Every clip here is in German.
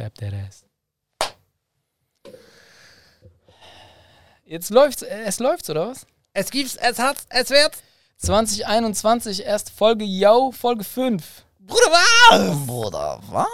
Clap that ass. Jetzt läuft's, es läuft's, oder was? Es gibt's, es hat's, es wird's. 2021, erst Folge Yo, Folge 5. Bruder, was? Bruder, was?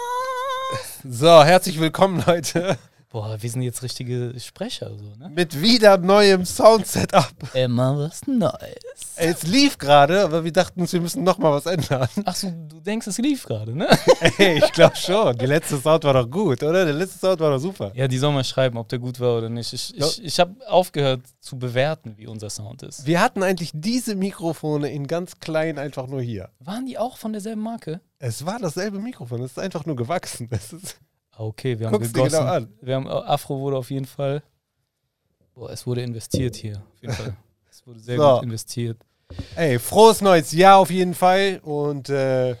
So, herzlich willkommen, Leute. Boah, wir sind jetzt richtige Sprecher, so, ne? Mit wieder neuem Sound-Setup. Immer was Neues. Es lief gerade, aber wir dachten uns, wir müssen nochmal was ändern. Ach so, du denkst, es lief gerade, ne? Ey, ich glaube schon. Die letzte Sound war doch gut, oder? Der letzte Sound war doch super. Ja, die sollen mal schreiben, ob der gut war oder nicht. Ich, ich, ich habe aufgehört zu bewerten, wie unser Sound ist. Wir hatten eigentlich diese Mikrofone in ganz klein einfach nur hier. Waren die auch von derselben Marke? Es war dasselbe Mikrofon, es ist einfach nur gewachsen. Es ist, Okay, wir haben Guck's dir gegossen. genau an. Wir haben, äh, Afro wurde auf jeden Fall. Boah, es wurde investiert hier. Auf jeden Fall. Es wurde sehr So. gut investiert. ey, frohes neues Jahr auf jeden Fall und äh,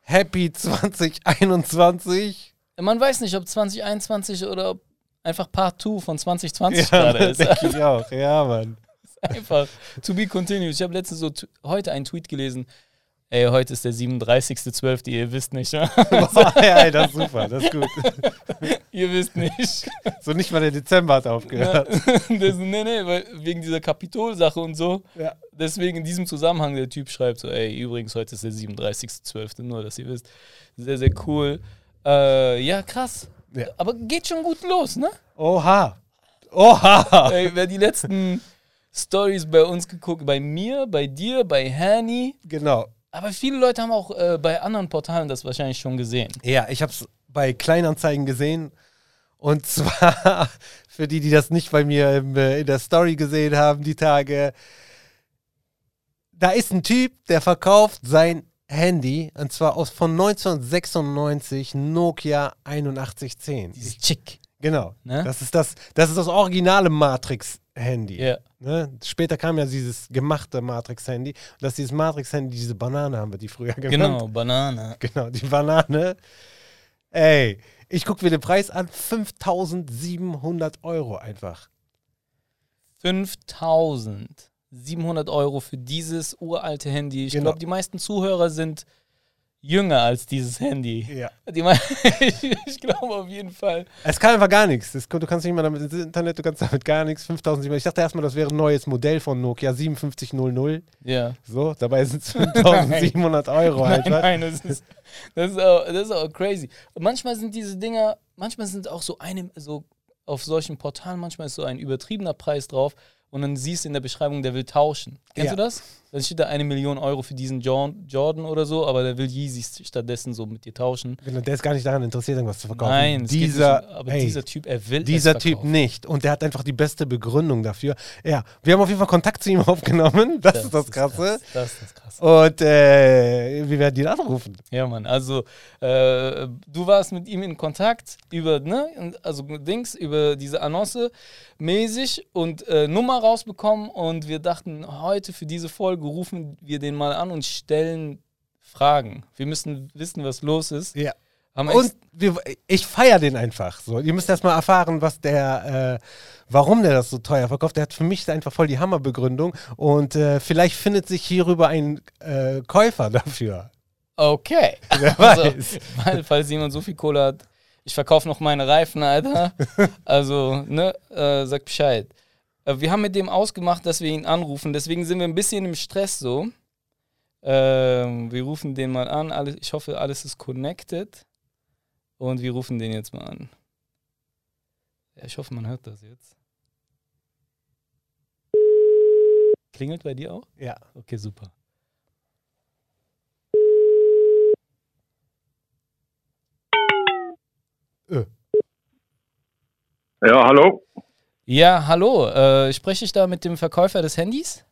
Happy 2021. Man weiß nicht, ob 2021 oder ob einfach Part 2 von 2020 Ja, gerade ist. denke ich auch. Ja, Mann. Einfach to be continued. Ich habe letztens so heute einen Tweet gelesen. Ey, heute ist der 37.12., ihr wisst nicht, ja? Boah, ja, das ist super, das ist gut. ihr wisst nicht. So nicht mal der Dezember hat aufgehört. das, nee, nee, weil wegen dieser Kapitolsache und so. Ja. Deswegen in diesem Zusammenhang, der Typ schreibt so, ey, übrigens, heute ist der 37.12., nur, dass ihr wisst. Sehr, sehr cool. Äh, ja, krass. Ja. Aber geht schon gut los, ne? Oha. Oha. Ey, wer die letzten Stories bei uns geguckt, bei mir, bei dir, bei Hani. Genau. Aber viele Leute haben auch äh, bei anderen Portalen das wahrscheinlich schon gesehen. Ja, ich habe es bei Kleinanzeigen gesehen. Und zwar für die, die das nicht bei mir im, äh, in der Story gesehen haben, die Tage. Da ist ein Typ, der verkauft sein Handy und zwar aus von 1996 Nokia 8110. Dieses Chick. Genau. Ne? Das ist das, das ist das originale Matrix-Handy. Ja. Ne? Später kam ja dieses gemachte Matrix-Handy. Und das ist dieses Matrix-Handy, diese Banane haben wir die früher genannt. Genau, Banane. Genau, die Banane. Ey, ich gucke mir den Preis an, 5700 Euro einfach. 5700 Euro für dieses uralte Handy. Ich Genau. glaube, die meisten Zuhörer sind jünger als dieses Handy. Ja. Die mei- ich ich glaube auf jeden Fall. Es kann einfach gar nichts. Das, du kannst nicht mal damit ins Internet, du kannst damit gar nichts. 5700. Ich dachte erstmal, das wäre ein neues Modell von Nokia 5700. Ja. So, dabei sind es 5700 Euro Nein, einfach. nein, das ist, das, ist auch, das ist auch crazy. Und manchmal sind diese Dinger, manchmal sind auch so eine, so auf solchen Portalen, manchmal ist so ein übertriebener Preis drauf und dann siehst du in der Beschreibung, der will tauschen. Kennst Ja. du das? Dann steht da eine Million Euro für diesen Jordan, oder so, aber der will Yeezys stattdessen so mit dir tauschen. Genau, Der ist gar nicht daran interessiert, irgendwas zu verkaufen. Nein, dieser, nicht, aber ey, dieser Typ, er will Dieser es Typ nicht. Und der hat einfach die beste Begründung dafür. Ja, wir haben auf jeden Fall Kontakt zu ihm aufgenommen. Das, ist das Krasse. krass. Das ist das Krasse. Und äh, wir werden ihn anrufen. Ja, Mann, also äh, du warst mit ihm in Kontakt über, ne, also Dings, über diese Annonce mäßig und äh, Nummer rausbekommen und wir dachten, heute für diese Folge rufen wir den mal an und stellen Fragen. Wir müssen wissen, was los ist. Ja. Haben Und wir, ich feiere den einfach. So, ihr müsst erst mal erfahren, was der, äh, warum der das so teuer verkauft. Der hat für mich einfach voll die Hammerbegründung und äh, vielleicht findet sich hierüber ein äh, Käufer dafür. okay. Wer Also, weiß. weil, falls jemand so viel Kohle hat, ich verkaufe noch meine Reifen, Alter. Also, ne, äh, sag Bescheid. Äh, wir haben mit dem ausgemacht, dass wir ihn anrufen, deswegen sind wir ein bisschen im Stress so. Ähm, wir rufen den mal an. Alles, ich hoffe, alles ist connected. Und wir rufen den jetzt mal an. Ja, ich hoffe, man hört das jetzt. Klingelt bei dir auch? Ja. Okay, super. Ja, hallo? Ja, hallo. Äh, spreche ich da mit dem Verkäufer des Handys?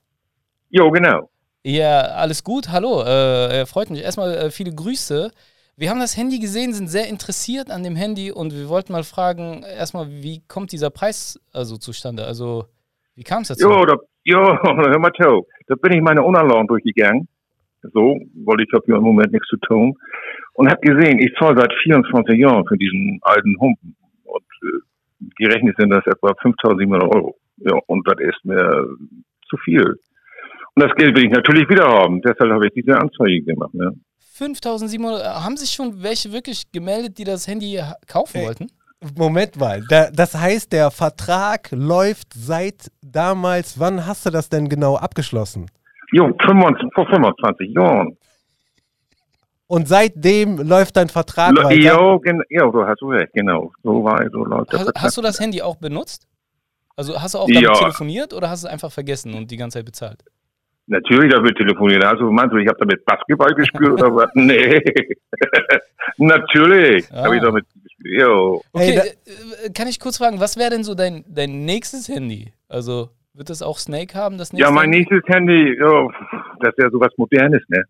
Jo, genau. Ja, alles gut. Hallo. Äh, freut mich. Erstmal äh, viele Grüße. Wir haben das Handy gesehen, sind sehr interessiert an dem Handy und wir wollten mal fragen, erstmal, wie kommt dieser Preis also zustande? Also, wie kam es dazu? Jo, da, jo, hör mal zu. Da bin ich meine Unterlagen durchgegangen. So, weil ich habe hier im Moment nichts zu tun. Und habe gesehen, ich zahle seit 24 Jahren für diesen alten Humpen. Und äh, gerechnet sind das etwa 5.700 Euro. Ja, und das ist mir zu viel. Und das Geld will ich natürlich wieder haben. Deshalb habe ich diese Anzeige gemacht. Ne? 5700. Äh, Haben sich schon welche wirklich gemeldet, die das Handy ha- kaufen Ey. wollten? Moment mal, da, das heißt, der Vertrag läuft seit damals. Wann hast du das denn genau abgeschlossen? Jo, 25, vor 25 Jahren. Und seitdem läuft dein Vertrag Lo- weiter. Jo, jo, du hast recht, genau. So war so läuft der Hast, Vertrag. hast du das Handy auch benutzt? Also hast du auch Ja. damit telefoniert oder hast du es einfach vergessen und die ganze Zeit bezahlt? Natürlich, da wird telefoniert. Also meinst du, ich habe damit Basketball gespielt oder was? Nee. Natürlich Ah. habe ich damit gespielt. Jo. Okay, Ey, da- äh, kann ich kurz fragen, was wäre denn so dein, dein nächstes Handy? Also wird das auch Snake haben, das nächste Ja, mein Handy? nächstes Handy, jo, das ist ja sowas Modernes, ne?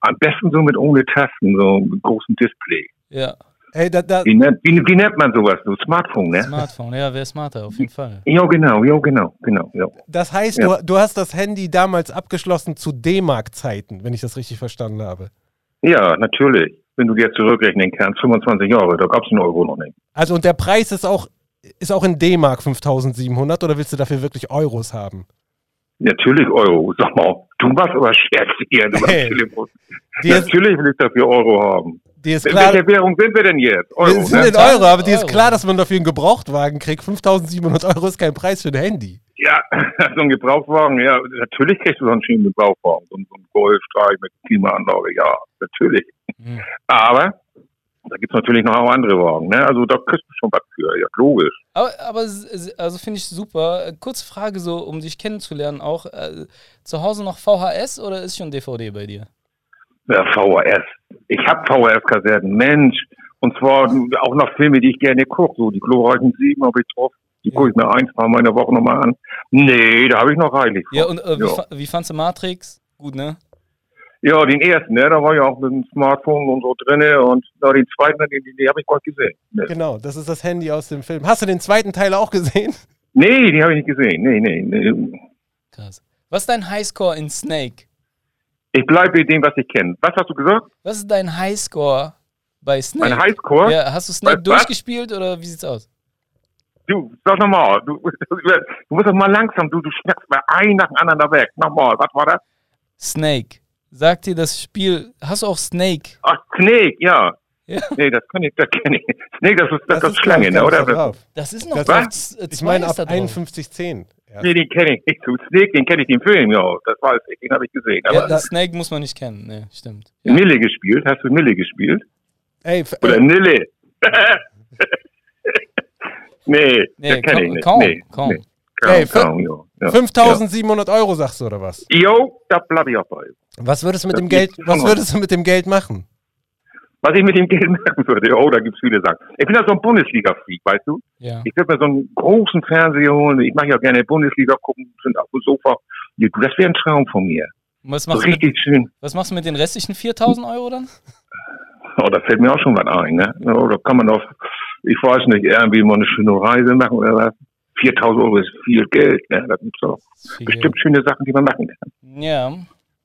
Am besten so mit ohne Tasten, so mit großem Display. Ja, Ey, da, da, Wie nennt, wie, wie nennt man sowas? So Smartphone, ne? Smartphone, ja, wäre smarter, auf jeden Fall. Jo, genau, jo, genau, genau, jo. das heißt, Ja. du, du hast das Handy damals abgeschlossen zu D-Mark-Zeiten, wenn ich das richtig verstanden habe. Ja, natürlich. Wenn du dir zurückrechnen kannst, 25 Jahre, da gab's einen Euro noch nicht. Also und der Preis ist auch, ist auch in D-Mark 5700 oder willst du dafür wirklich Euros haben? Natürlich Euro. Sag mal, du machst aber Scherz hier du Hey. Telefon. Natürlich will ich dafür Euro haben. dir ist In klar, welcher Währung sind wir denn jetzt? Euro, wir sind ne? in Euro, aber dir ist klar, dass man dafür einen Gebrauchtwagen kriegt. 5700 Euro ist kein Preis für ein Handy. Ja, so ein Gebrauchswagen, ja, natürlich kriegst du so einen schönen Gebrauchswagen. So, ein- so ein Golfstreich mit Klimaanlage, ja, natürlich. Mhm. Aber da gibt's natürlich noch auch andere Wagen, ne? Also da kriegst du schon was für, ja, logisch. Aber, aber also finde ich super. Kurze Frage so, um dich kennenzulernen auch. Äh, zu Hause noch VHS oder ist schon DVD bei dir? Ja, VHS. Ich hab VHS-Kassetten, Mensch. Und zwar auch noch Filme, die ich gerne gucke. So die glorreichen Sieben habe ich drauf. Die gucke ich mir ein, zwei Mal in der Woche nochmal an. Nee, da habe ich noch reichlich. Ja, und äh, wie, ja. fa wie fandst du Matrix? Gut, ne? Ja, den ersten, ne? Da war ich auch mit dem Smartphone und so drinne. Und ja, den zweiten, den, den, den habe ich nicht gesehen. Nee. Genau, das ist das Handy aus dem Film. Hast du den zweiten Teil auch gesehen? Nee, die habe ich nicht gesehen. Nee, nee, nee. Krass. Was ist dein Highscore in Snake? Ich bleibe bei dem, was ich kenne. Was hast du gesagt? Was ist dein Highscore bei Snake? Ein Highscore? Ja, hast du Snake Was- was? durchgespielt oder wie sieht's aus? Du, sag nochmal. Du, du musst doch mal langsam. Du, du schnackst mal ein nach dem anderen da weg. Nochmal. Was war das? Snake. Sagt dir das Spiel, hast du auch Snake? Ach, Snake, ja. Ja. Nee, das kann ich, das kenne ich. Snake, das ist, das, das, ist Schlange, ne, ich, oder? drauf. Das ist noch Was? drauf. Äh, Ich zwei meine ist ab da drauf. 5110. Ja. Nee, den kenne ich nicht. Snake, den kenne ich den Film, ja. Das weiß ich, den habe ich gesehen. Aber Ja, Snake muss man nicht kennen. Nee, stimmt. Ja. Nille gespielt? Hast du Nille gespielt? Ey, Oder äh, Nille? nee, Nee, das kenne ich kaum, nicht. kaum, nee, kaum. Nee. Kaum, Ey, kaum, ja. ja. 5700 Euro sagst du oder was? Jo, da bleib ich auch bei. Was würdest du mit Das dem Geld, was würdest du mit dem Geld machen? Was ich mit dem Geld machen würde, oh, da gibt's viele Sachen. Ich bin ja so ein Bundesliga-Freak, weißt du? Ja. Ich würde mir so einen großen Fernseher holen. Ich mache ja gerne Bundesliga gucken, sind auf dem Sofa. Das wäre ein Traum von mir. Was So machst, du mit, richtig schön. was machst du mit den restlichen 4000 Euro dann? Oh, da fällt mir auch schon was ein, ne? Oh, da kann man doch, ich weiß nicht, irgendwie mal eine schöne Reise machen oder was. 4000 Euro ist viel Geld, ne? Da gibt's doch Viel bestimmt schöne Sachen, die man machen kann. Ja.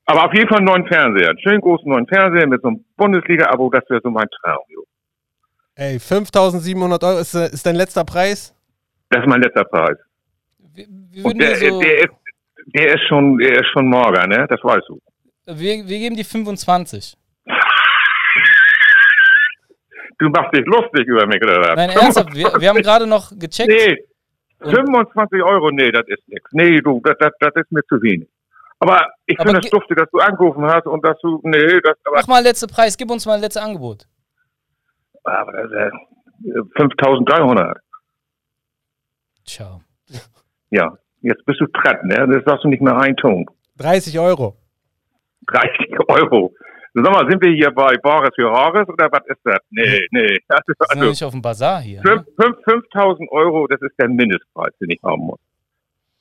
Aber auf jeden Fall einen neuen Fernseher. Einen schönen großen neuen Fernseher mit so einem Bundesliga-Abo, das wäre so mein Traum, jo. Ey, 5700 Euro ist, äh, ist dein letzter Preis? Das ist mein letzter Preis. Wir, wir, Und der, so, der ist, der ist schon, der ist schon mager, ne? Das weißt du. wir, wir geben die 25. Du machst dich lustig über mich, oder? was? Nein, ernsthaft, wir, wir haben gerade noch gecheckt. Nee, Und- 25 Euro, nee, das ist nichts. Nee, du, das, das, das ist mir zu wenig. Aber ich finde das ge- dufte, dass du angerufen hast und dass du, nee, das, aber, Mach mal letzte Preis, gib uns mal ein letztes Angebot. aber das ist äh, 5300. Ciao. Ja, jetzt bist du dran, ne? Das sagst du nicht mehr ein Ton. 30 Euro. 30 Euro. Sag mal, sind wir hier bei Bares für Rares oder was ist das? Nee, nee. Also, Wir sind ja also nicht auf dem Bazar hier. Ne? 5 5000 Euro, das ist der Mindestpreis, den ich haben muss.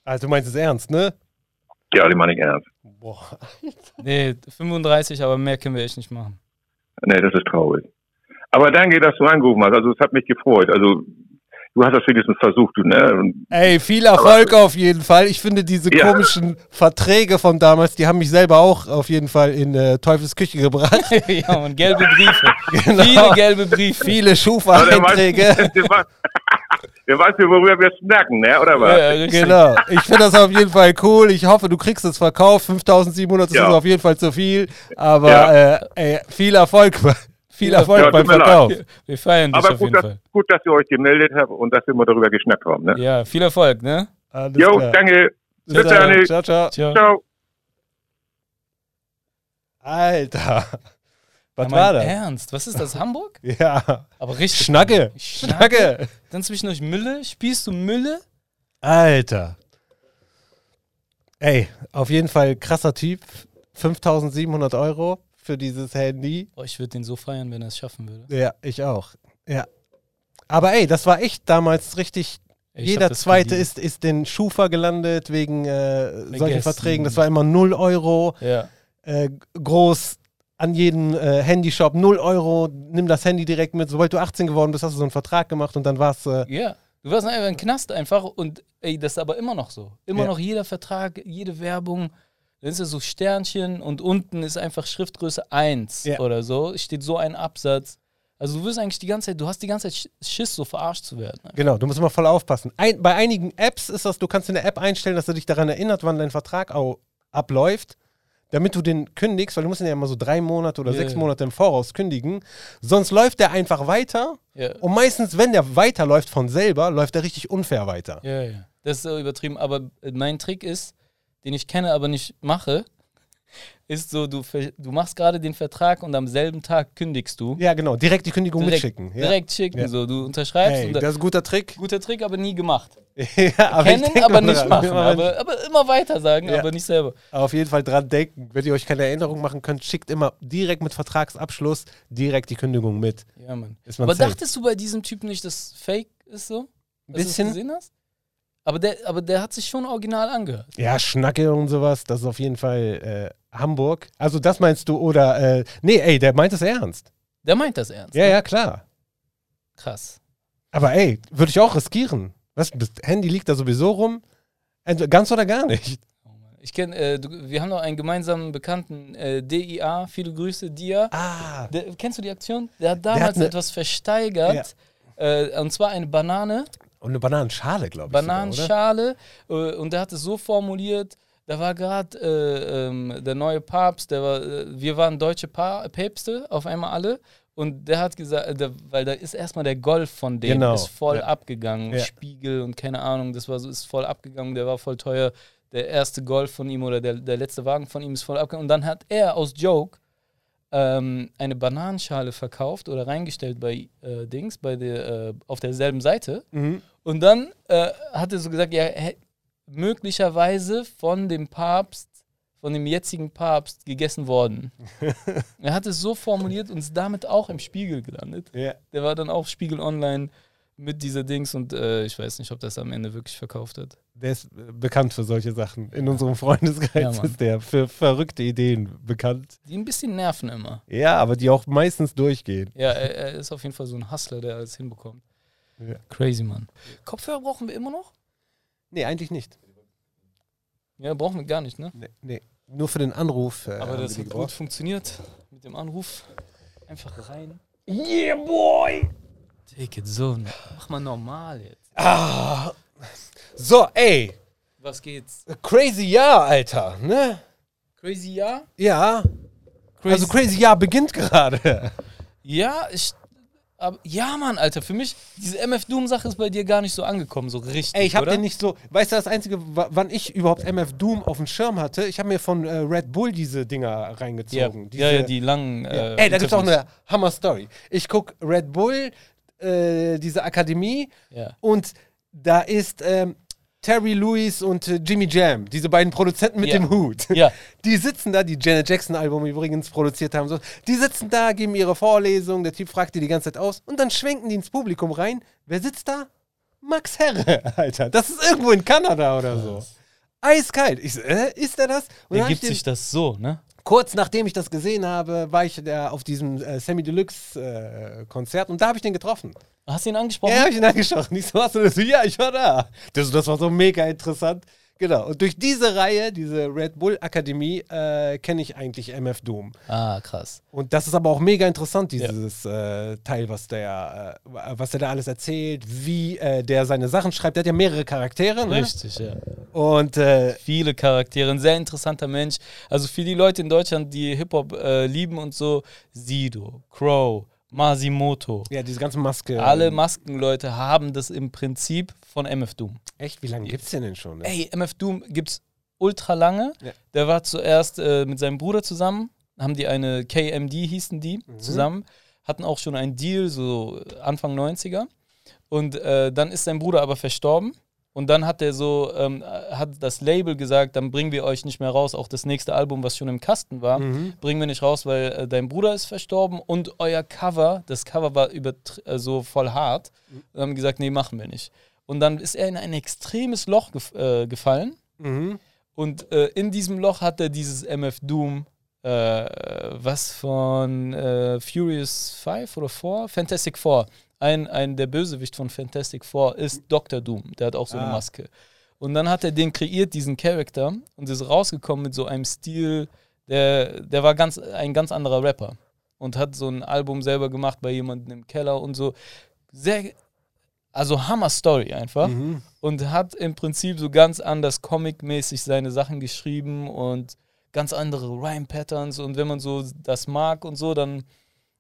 Also du meinst es ernst, ne? Ja, den meine ich ernst. Boah. Nee, 35, aber mehr können wir echt nicht machen. Nee, das ist traurig. Aber danke, dass du angerufen hast. Also, es hat mich gefreut. Also, du hast das wenigstens versucht, du, ne? Und Ey, viel Erfolg auf jeden Fall. Ich finde diese Ja. komischen Verträge von damals, die haben mich selber auch auf jeden Fall in äh, Teufels Küche gebracht. ja, und gelbe Briefe. Genau. Viele gelbe Briefe. Viele Aber Schufa-Einträge. Ihr weißt ja, worüber wir snacken, ne? Oder was? Ja. Genau. Ich finde das auf jeden Fall cool. Ich hoffe, du kriegst es verkauft. 5700 ist Ja. auf jeden Fall zu viel. Aber Ja. äh, ey, viel Erfolg. Viel Erfolg Ja, beim mir leid. Verkauf. Wir feiern dich Aber auf gut jeden dass, Fall. gut, dass ihr euch gemeldet habt und dass wir mal darüber geschnackt haben, ne? Ja, viel Erfolg, ne? Alles Jo, klar. danke. Bis Bis dann. dann. Ciao, ciao. Ciao. Ciao. Alter. Was Ja, war das? Ernst? Was ist das? Hamburg? Ja. Aber richtig. Schnacke. Schnacke. Schnacke. Dann zwischendurch Mülle. Spielst du Mülle? Alter. Ey, auf jeden Fall krasser Typ. 5700 Euro für dieses Handy. Boah, ich würde den so feiern, wenn er es schaffen würde. Ja, ich auch. Ja. Aber ey, das war echt damals richtig. Ey, Jeder zweite ist, ist den Schufa gelandet wegen äh, solchen. Verträgen. Das war immer 0 Euro. Ja. Äh, groß an jeden äh, Handyshop 0 Euro. Nimm das Handy direkt mit. Sobald du 18 geworden bist, hast du so einen Vertrag gemacht und dann war es. Äh, Ja. Du warst einfach ein Knast einfach und ey, das ist aber immer noch so. Immer Ja. noch jeder Vertrag, jede Werbung. Dann ist es so Sternchen und unten ist einfach Schriftgröße 1 Ja. oder so. Steht so ein Absatz. Also du wirst eigentlich die ganze Zeit, du hast die ganze Zeit Sch- Schiss, so verarscht zu werden. Genau, du musst immer voll aufpassen. Ein, bei einigen Apps ist das, du kannst in der App einstellen, dass er dich daran erinnert, wann dein Vertrag au, abläuft, damit du den kündigst, weil du musst ihn ja immer so drei Monate oder Ja, sechs. Monate im Voraus kündigen. Sonst läuft der einfach weiter. Ja. Und meistens, wenn der weiterläuft von selber, läuft er richtig unfair weiter. Ja, ja. Das ist so übertrieben. Aber äh, mein Trick ist, den ich kenne, aber nicht mache, ist so, du, du machst gerade den Vertrag und am selben Tag kündigst du. Ja, genau. Direkt die Kündigung direkt, mitschicken. Ja. Direkt schicken. Ja. So, du unterschreibst Ey, und das ist ein guter Trick. guter Trick, aber nie gemacht. ja, aber Kennen, aber nicht dran. machen. Aber, aber immer weiter sagen, Ja. aber nicht selber. Auf jeden Fall dran denken. Wenn ihr euch keine Erinnerung machen könnt, schickt immer direkt mit Vertragsabschluss direkt die Kündigung mit. Ja, Mann. Man Aber safe. dachtest du bei diesem Typen nicht, dass Fake ist so? Dass Bisschen. Gesehen hast? Aber der, aber der hat sich schon original angehört. Ja, Schnacke und sowas, das ist auf jeden Fall äh, Hamburg. Also das meinst du, oder, äh, nee, ey, der meint es ernst. Der meint das ernst. Ja, ja, klar. Krass. Aber ey, würde ich auch riskieren. Was, das Handy liegt da sowieso rum. Also, ganz oder gar nicht. Ich kenne, äh, wir haben noch einen gemeinsamen Bekannten, äh, DIA, viele Grüße, Dia. Ah, Der, kennst du die Aktion? Der hat damals hat ne- etwas versteigert. Äh, und zwar eine Banane, und eine Bananenschale, glaube ich. Sogar? Bananenschale. Äh, und der hat es so formuliert, da war gerade äh, ähm, der neue Papst, der war, äh, wir waren deutsche pa Päpste, auf einmal alle. Und der hat gesagt, äh, der, weil da ist erstmal der Golf von dem, Genau, ist voll ja. abgegangen. Ja. Spiegel und keine Ahnung, das war so, ist voll abgegangen, der war voll teuer. Der erste Golf von ihm oder der, der letzte Wagen von ihm ist voll abgegangen. Und dann hat er aus Joke ähm, eine Bananenschale verkauft oder reingestellt bei äh, Dings, bei der, äh, auf derselben Seite. Mhm. Und dann äh, hat er so gesagt, ja, möglicherweise von dem Papst, von dem jetzigen Papst gegessen worden. er hat es so formuliert und ist damit auch im Spiegel gelandet. Ja. Der war dann auch Spiegel Online mit dieser Dings und äh, ich weiß nicht, ob das am Ende wirklich verkauft hat. Der ist äh, bekannt für solche Sachen. In unserem Freundeskreis Ja, ist der für verrückte Ideen bekannt. Die ein bisschen nerven immer. Ja, aber die auch meistens durchgehen. Ja, er, er ist auf jeden Fall so ein Hustler, der alles hinbekommt. Ja. Crazy, Mann. Kopfhörer brauchen wir immer noch? Nee, eigentlich nicht. Ja, brauchen wir gar nicht, ne? Nee, nee. Nur für den Anruf. Äh, Aber das hat gut funktioniert mit dem Anruf. Einfach rein. Yeah, boy! Take it so. Mach mal normal jetzt. Ah. So, ey. Was geht's? Crazy Jahr, Alter. Ne? Crazy ja? Ja. Crazy. Also Crazy Jahr beginnt gerade. ja, ich. Aber, ja, Mann, Alter, für mich, diese MF Doom-Sache ist bei dir gar nicht so angekommen, so richtig. Ey, ich hab oder? den nicht so. Weißt du, das Einzige, wa- wann ich überhaupt MF Doom auf dem Schirm hatte, ich habe mir von äh, Red Bull diese Dinger Ja, reingezogen. ja, ja, Diese- die langen. Ja. Äh, Ey, da gibt's auch eine Hammer-Story. Ich guck Red Bull, äh, diese Akademie, Ja. und da ist ähm, Terry Lewis und äh, Jimmy Jam, diese beiden Produzenten mit Ja. dem Hut. Ja. Die sitzen da, die Janet Jackson-Album übrigens produziert haben. So. Die sitzen da, geben ihre Vorlesung, der Typ fragt die die ganze Zeit aus und dann schwenken die ins Publikum rein. Wer sitzt da? Max Herre, Alter. Das ist irgendwo in Kanada oder so. Eiskalt. Ich so, äh, ist er das? Und Er ich gibt sich das so, ne? Kurz nachdem ich das gesehen habe, war ich da auf diesem äh, Sammy Deluxe äh, Konzert und da habe ich den getroffen. Hast du ihn angesprochen? Ja, habe ich ihn angeschaut. Ich so, hast du das? Ja, ich war da. Das, das war so mega interessant. Genau. Und durch diese Reihe, diese Red Bull Akademie, äh, kenne ich eigentlich MF Doom. Ah, krass. Und das ist aber auch mega interessant, dieses äh, Teil, was der, äh, was der da alles erzählt, wie äh, der seine Sachen schreibt. Der hat ja mehrere Charaktere. Ne? Richtig, ja. Und äh, Viele Charaktere, ein sehr interessanter Mensch. Also für die Leute in Deutschland, die Hip-Hop äh, lieben und so, Sido, Crow, Masimoto. ja, diese ganze Maske. Alle Maskenleute haben das im Prinzip von MF Doom. Echt, wie lange gibt's den denn schon? Ne? Ey, MF Doom gibt's ultra lange. Ja. Der war zuerst äh, mit seinem Bruder zusammen, haben die eine KMD hießen die Mhm. zusammen, hatten auch schon einen Deal, so Anfang 90er. Und äh, dann ist sein Bruder aber verstorben. Und dann hat er so, ähm, hat das Label gesagt, dann bringen wir euch nicht mehr raus. Auch das nächste Album, was schon im Kasten war, Mhm. bringen wir nicht raus, weil äh, dein Bruder ist verstorben und euer Cover, das Cover war über, äh, so voll hart. Und haben gesagt, nee, machen wir nicht. Und dann ist er in ein extremes Loch gef äh, gefallen. Mhm. Und äh, in diesem Loch hat er dieses MF Doom, äh, was von äh, Furious 5 oder 4? Fantastic Four. Ein, ein der Bösewicht von Fantastic Four ist Dr. Doom. Der hat auch so eine Ah. Maske. Und dann hat er den kreiert, diesen Charakter, und ist rausgekommen mit so einem Stil, der, der war ganz, ein ganz anderer Rapper. Und hat so ein Album selber gemacht bei jemandem im Keller und so. Sehr, also Hammer-Story einfach Mhm. und hat im Prinzip so ganz anders comic-mäßig seine Sachen geschrieben und ganz andere Rhyme-Patterns und wenn man so das mag und so, dann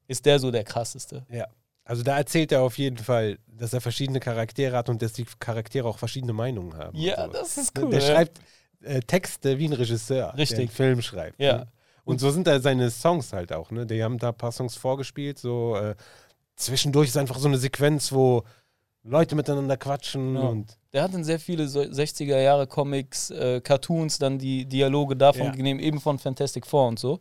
ist der so der krasseste. Ja. Also da erzählt er auf jeden Fall, dass er verschiedene Charaktere hat und dass die Charaktere auch verschiedene Meinungen haben. Ja, das ist Ne, cool. Der ja. schreibt äh, Texte wie ein Regisseur, der Richtig. einen Film schreibt. Ja. Ne? Und so sind da seine Songs halt auch. Ne? Die haben da ein paar Songs vorgespielt. So äh, zwischendurch ist einfach so eine Sequenz, wo Leute miteinander quatschen Ja. und Der hat in sehr viele so 60er Jahre Comics, äh, Cartoons, dann die Dialoge davon Ja. genommen, eben von Fantastic Four und so.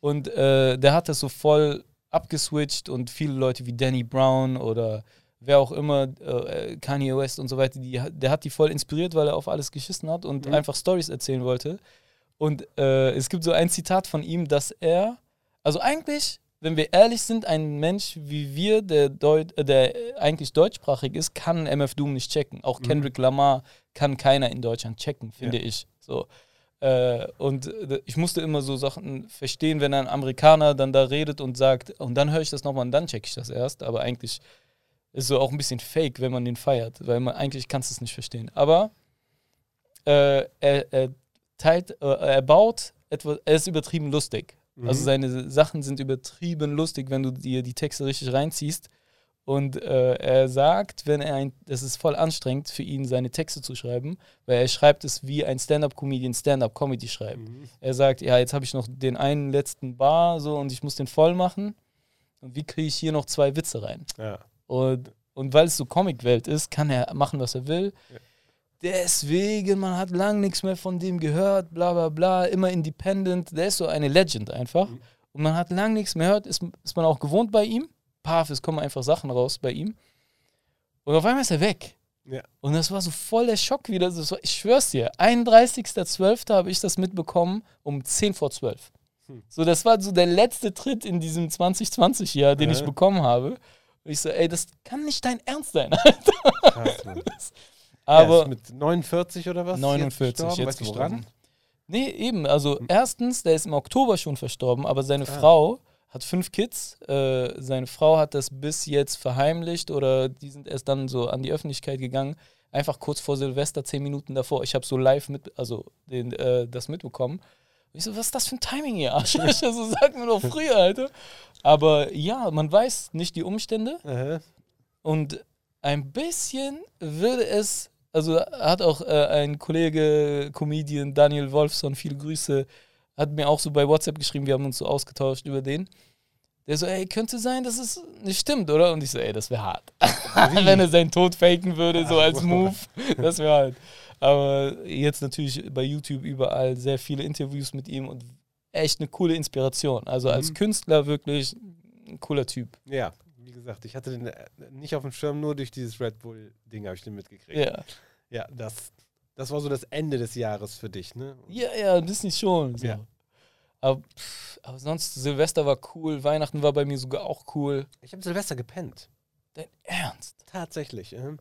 Und äh, der hat das so voll abgeswitcht und viele Leute wie Danny Brown oder wer auch immer, äh, Kanye West und so weiter, die, der hat die voll inspiriert, weil er auf alles geschissen hat und Mhm. einfach Stories erzählen wollte. Und äh, es gibt so ein Zitat von ihm, dass er, also eigentlich, wenn wir ehrlich sind, ein Mensch wie wir, der, Deut äh, der eigentlich deutschsprachig ist, kann MF Doom nicht checken. Auch Kendrick Lamar kann keiner in Deutschland checken, finde ich. So. Äh, und äh, ich musste immer so Sachen verstehen, wenn ein Amerikaner dann da redet und sagt, und dann höre ich das nochmal und dann checke ich das erst. Aber eigentlich ist so auch ein bisschen fake, wenn man den feiert, weil man eigentlich kannst es nicht verstehen. Aber äh, er, er teilt, äh, er baut etwas, er ist übertrieben lustig. Mhm. Also seine Sachen sind übertrieben lustig, wenn du dir die Texte richtig reinziehst. Und äh, er sagt, wenn er ein, das ist voll anstrengend für ihn, seine Texte zu schreiben, weil er schreibt es wie ein Stand-up-Comedian Stand-up-Comedy schreibt. Mhm. Er sagt, ja, jetzt habe ich noch den einen letzten Bar so und ich muss den voll machen. Und wie kriege ich hier noch zwei Witze rein? ja. Und, und weil es so Comicwelt ist, kann er machen, was er will. Ja. Deswegen, man hat lang nichts mehr von dem gehört, bla bla bla, immer independent. Der ist so eine Legend einfach. Mhm. Und man hat lang nichts mehr gehört, ist, ist man auch gewohnt bei ihm. Paf, es kommen einfach Sachen raus bei ihm. Und auf einmal ist er weg. Ja. Und das war so voll der Schock wieder. War, ich schwör's dir, 31.12. habe ich das mitbekommen um 10 vor 12. Hm. So, das war so der letzte Tritt in diesem 2020-Jahr, den ich Ja. bekommen habe. Und ich so, ey, das kann nicht dein Ernst sein. Krass, Mann. Aber er ist mit 49 oder was? 49 gestorben? jetzt du, gestorben. Nee, eben. Also erstens, der ist im Oktober schon verstorben, aber seine Ah. Frau hat fünf Kids. Äh, seine Frau hat das bis jetzt verheimlicht oder die sind erst dann so an die Öffentlichkeit gegangen. Einfach kurz vor Silvester, zehn Minuten davor. Ich habe so live mit, also den, äh, das mitbekommen. Und ich so, was ist das für ein Timing hier, Arschlöcher? so sag mir doch früher, Alter. Aber ja, man weiß nicht die Umstände. Aha. Und ein bisschen würde es, also hat auch äh, ein Kollege, Comedian Daniel Wolfson, viele Grüße, hat mir auch so bei WhatsApp geschrieben, wir haben uns so ausgetauscht über den. Der so, ey, könnte sein, dass es nicht stimmt, oder? Und ich so, ey, das wäre hart. Wenn er seinen Tod faken würde, so als Move, das wäre halt. Aber jetzt natürlich bei YouTube überall sehr viele Interviews mit ihm und echt eine coole Inspiration. Also als Mhm. Künstler wirklich ein cooler Typ. Ja, wie gesagt, ich hatte den äh, nicht auf dem Schirm, nur durch dieses Red Bull-Ding habe ich den mitgekriegt. Ja. Ja, das, das war so das Ende des Jahres für dich, ne? Ja, ja, ein bisschen schon. So. Ja. Aber, pff, aber sonst, Silvester war cool, Weihnachten war bei mir sogar auch cool. Ich habe Silvester gepennt. Dein Ernst? Tatsächlich. ähm.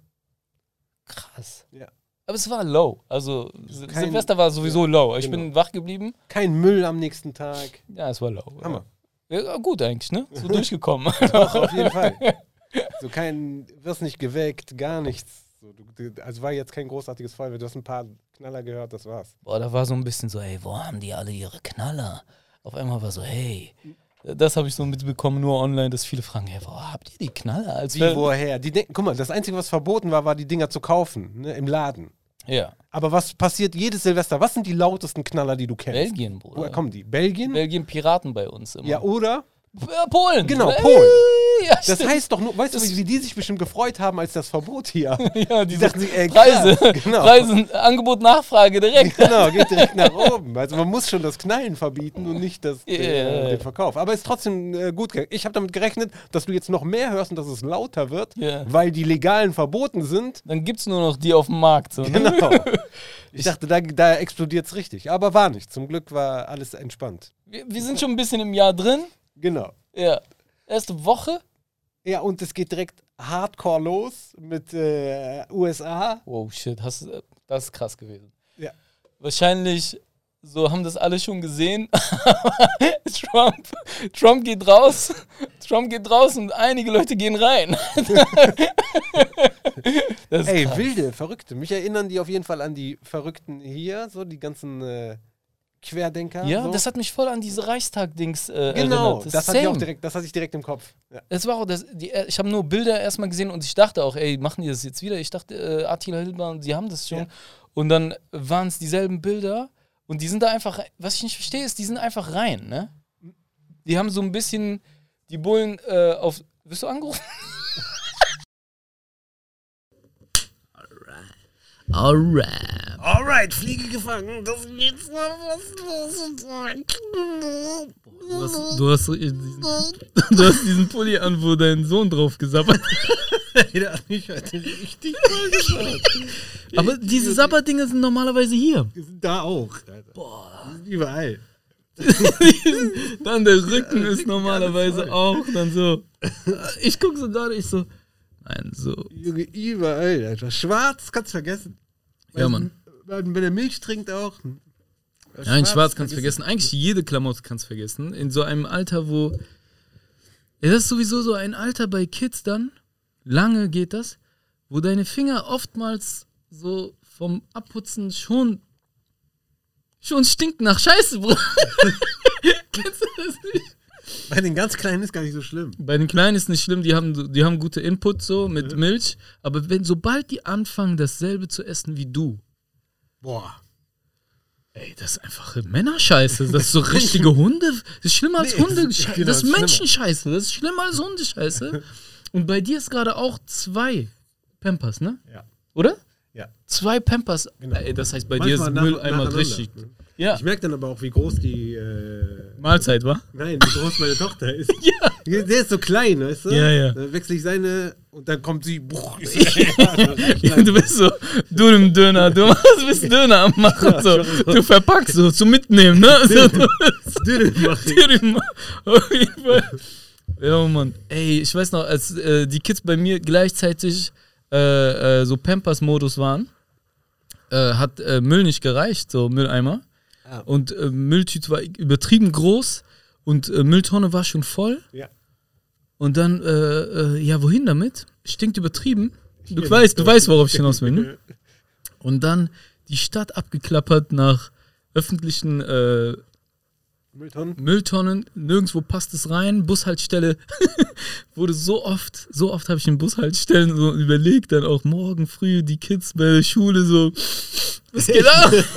Krass. Ja. Aber es war low. Also Kein- Silvester war sowieso low. Ich genau. bin wach geblieben. Kein Müll am nächsten Tag. Ja, es war low. Hammer. Ja, gut eigentlich, ne? So durchgekommen. Doch, auf jeden Fall. So kein, wirst nicht geweckt, gar nichts. So, du, also war jetzt kein großartiges Feuerwehr. Du hast ein paar Knaller gehört, das war's. Boah, da war so ein bisschen so, ey, wo haben die alle ihre Knaller? Auf einmal war so, hey. Das habe ich so mitbekommen, nur online, dass viele fragen, hey, wo habt ihr die Knaller? Als Wie, woher? Die denken, guck mal, das Einzige, was verboten war, war die Dinger zu kaufen, ne, im Laden. Ja, Aber was passiert jedes Silvester? Was sind die lautesten Knaller, die du kennst? Belgien, Woher Bruder. kommen die? Belgien? Belgien Piraten bei uns immer. ja, oder? Polen. Genau, Polen. Ja, Das heißt doch nur, weißt du, wie die sich bestimmt gefreut haben, als das Verbot hier. ja, Die dachten sich, ey, Preise, krass, genau. Preise, Angebot, Nachfrage direkt. Genau, geht direkt nach oben. Also man muss schon das Knallen verbieten und nicht das, Ja, äh, ja. den Verkauf. Aber ist trotzdem äh, gut. Ich habe damit gerechnet, dass du jetzt noch mehr hörst und dass es lauter wird, Ja. weil die legalen verboten sind. Dann gibt es nur noch die auf dem Markt. So, ne? Genau. Ich dachte, da, da explodiert es richtig. Aber war nicht. Zum Glück war alles entspannt. wir, wir sind schon ein bisschen im Jahr drin. Genau. Ja. Erste Woche. Ja, und es geht direkt hardcore los mit äh, USA. Wow, shit, hast, du- das ist krass gewesen. Ja. Wahrscheinlich, so haben das alle schon gesehen. Trump, Trump geht raus. Trump geht raus und einige Leute gehen rein. Ey, krass. wilde, verrückte. Mich erinnern die auf jeden Fall an die Verrückten hier, so die ganzen äh, Querdenker. Ja, so. das hat mich voll an diese Reichstag-Dings äh, Genau, erinnert. das, hatte ich direkt, das hatte ich direkt im Kopf. Ja. Es war auch das, die, äh, ich habe nur Bilder erstmal gesehen und ich dachte auch, ey, machen die das jetzt wieder? Ich dachte, äh, Attila Hildmann, die haben das schon. Ja. Und dann waren es dieselben Bilder und die sind da einfach, was ich nicht verstehe, ist, die sind einfach rein, ne? Die haben so ein bisschen die Bullen äh, auf. Wirst du angerufen? Alright. Alright, Fliege gefangen. Das geht's Du hast, du, hast, diesen, du hast diesen Pulli an, wo dein Sohn drauf gesabbert Der hat mich heute richtig voll gesagt. Aber diese Sabberdinger sind normalerweise hier. Die sind da auch. Alter. Boah. Die sind überall. Dann der Rücken ist normalerweise auch dann so. Ich gucke so gerade, ich so. Nein, so. Junge, überall, Alter. Schwarz kannst du vergessen. Ja, Mann. Wenn wenn er Milch trinkt auch. Nein, schwarz kannst du vergessen. Eigentlich jede Klamotte kannst du vergessen. In so einem Alter, wo. Ja, das ist sowieso so ein Alter bei Kids dann. Lange geht das. Wo deine Finger oftmals so vom Abputzen schon. schon stinken nach Scheiße, Bro. Kennst du das nicht? Bei den ganz Kleinen ist gar nicht so schlimm. Bei den Kleinen ist nicht schlimm, die haben, die haben gute Input so mit Milch. Aber wenn, sobald die anfangen, dasselbe zu essen wie du, Boah. ey, das ist einfach Männerscheiße. Das ist so richtige Hunde. Das ist schlimmer als Nee, Hunde. das ist- Das genau. Menschenscheiße. Das ist schlimmer als Hundescheiße. Und bei dir ist gerade auch zwei Pampers, ne? Ja. Oder? Ja. Zwei Pampers. Genau. Ey, das heißt, bei dir ist Manchmal Mülleimer richtig. Ja. Ich merke dann aber auch, wie groß die. Äh, Mahlzeit, wa? nein, wie groß meine Tochter ist. Ja. Der ist so klein, weißt du? Ja, ja. Dann wechsle ich seine und dann kommt sie. Bruch, so, ja, du bist so, du im Döner, du machst, bist Döner am machen, so. Du verpackst so, zum Mitnehmen, ne? So. Dürüm. Auf jeden Fall. Ja, Mann. Ey, ich weiß noch, als äh, die Kids bei mir gleichzeitig äh, äh, so Pampers-Modus waren, äh, hat äh, Müll nicht gereicht, so Mülleimer. Ah. Und äh, Mülltüte war übertrieben groß und äh, Mülltonne war schon voll. Ja. Und dann, äh, äh, ja, wohin damit? Stinkt übertrieben. Du weißt, du weißt, worauf ich hinaus will, ne? Und dann die Stadt abgeklappert nach öffentlichen äh, Mülltonnen. Mülltonnen, nirgendwo passt es rein, Bushaltestelle wurde so oft, so oft habe ich in Bushaltestellen so überlegt, dann auch morgen früh die Kids bei der Schule so, was geht ab?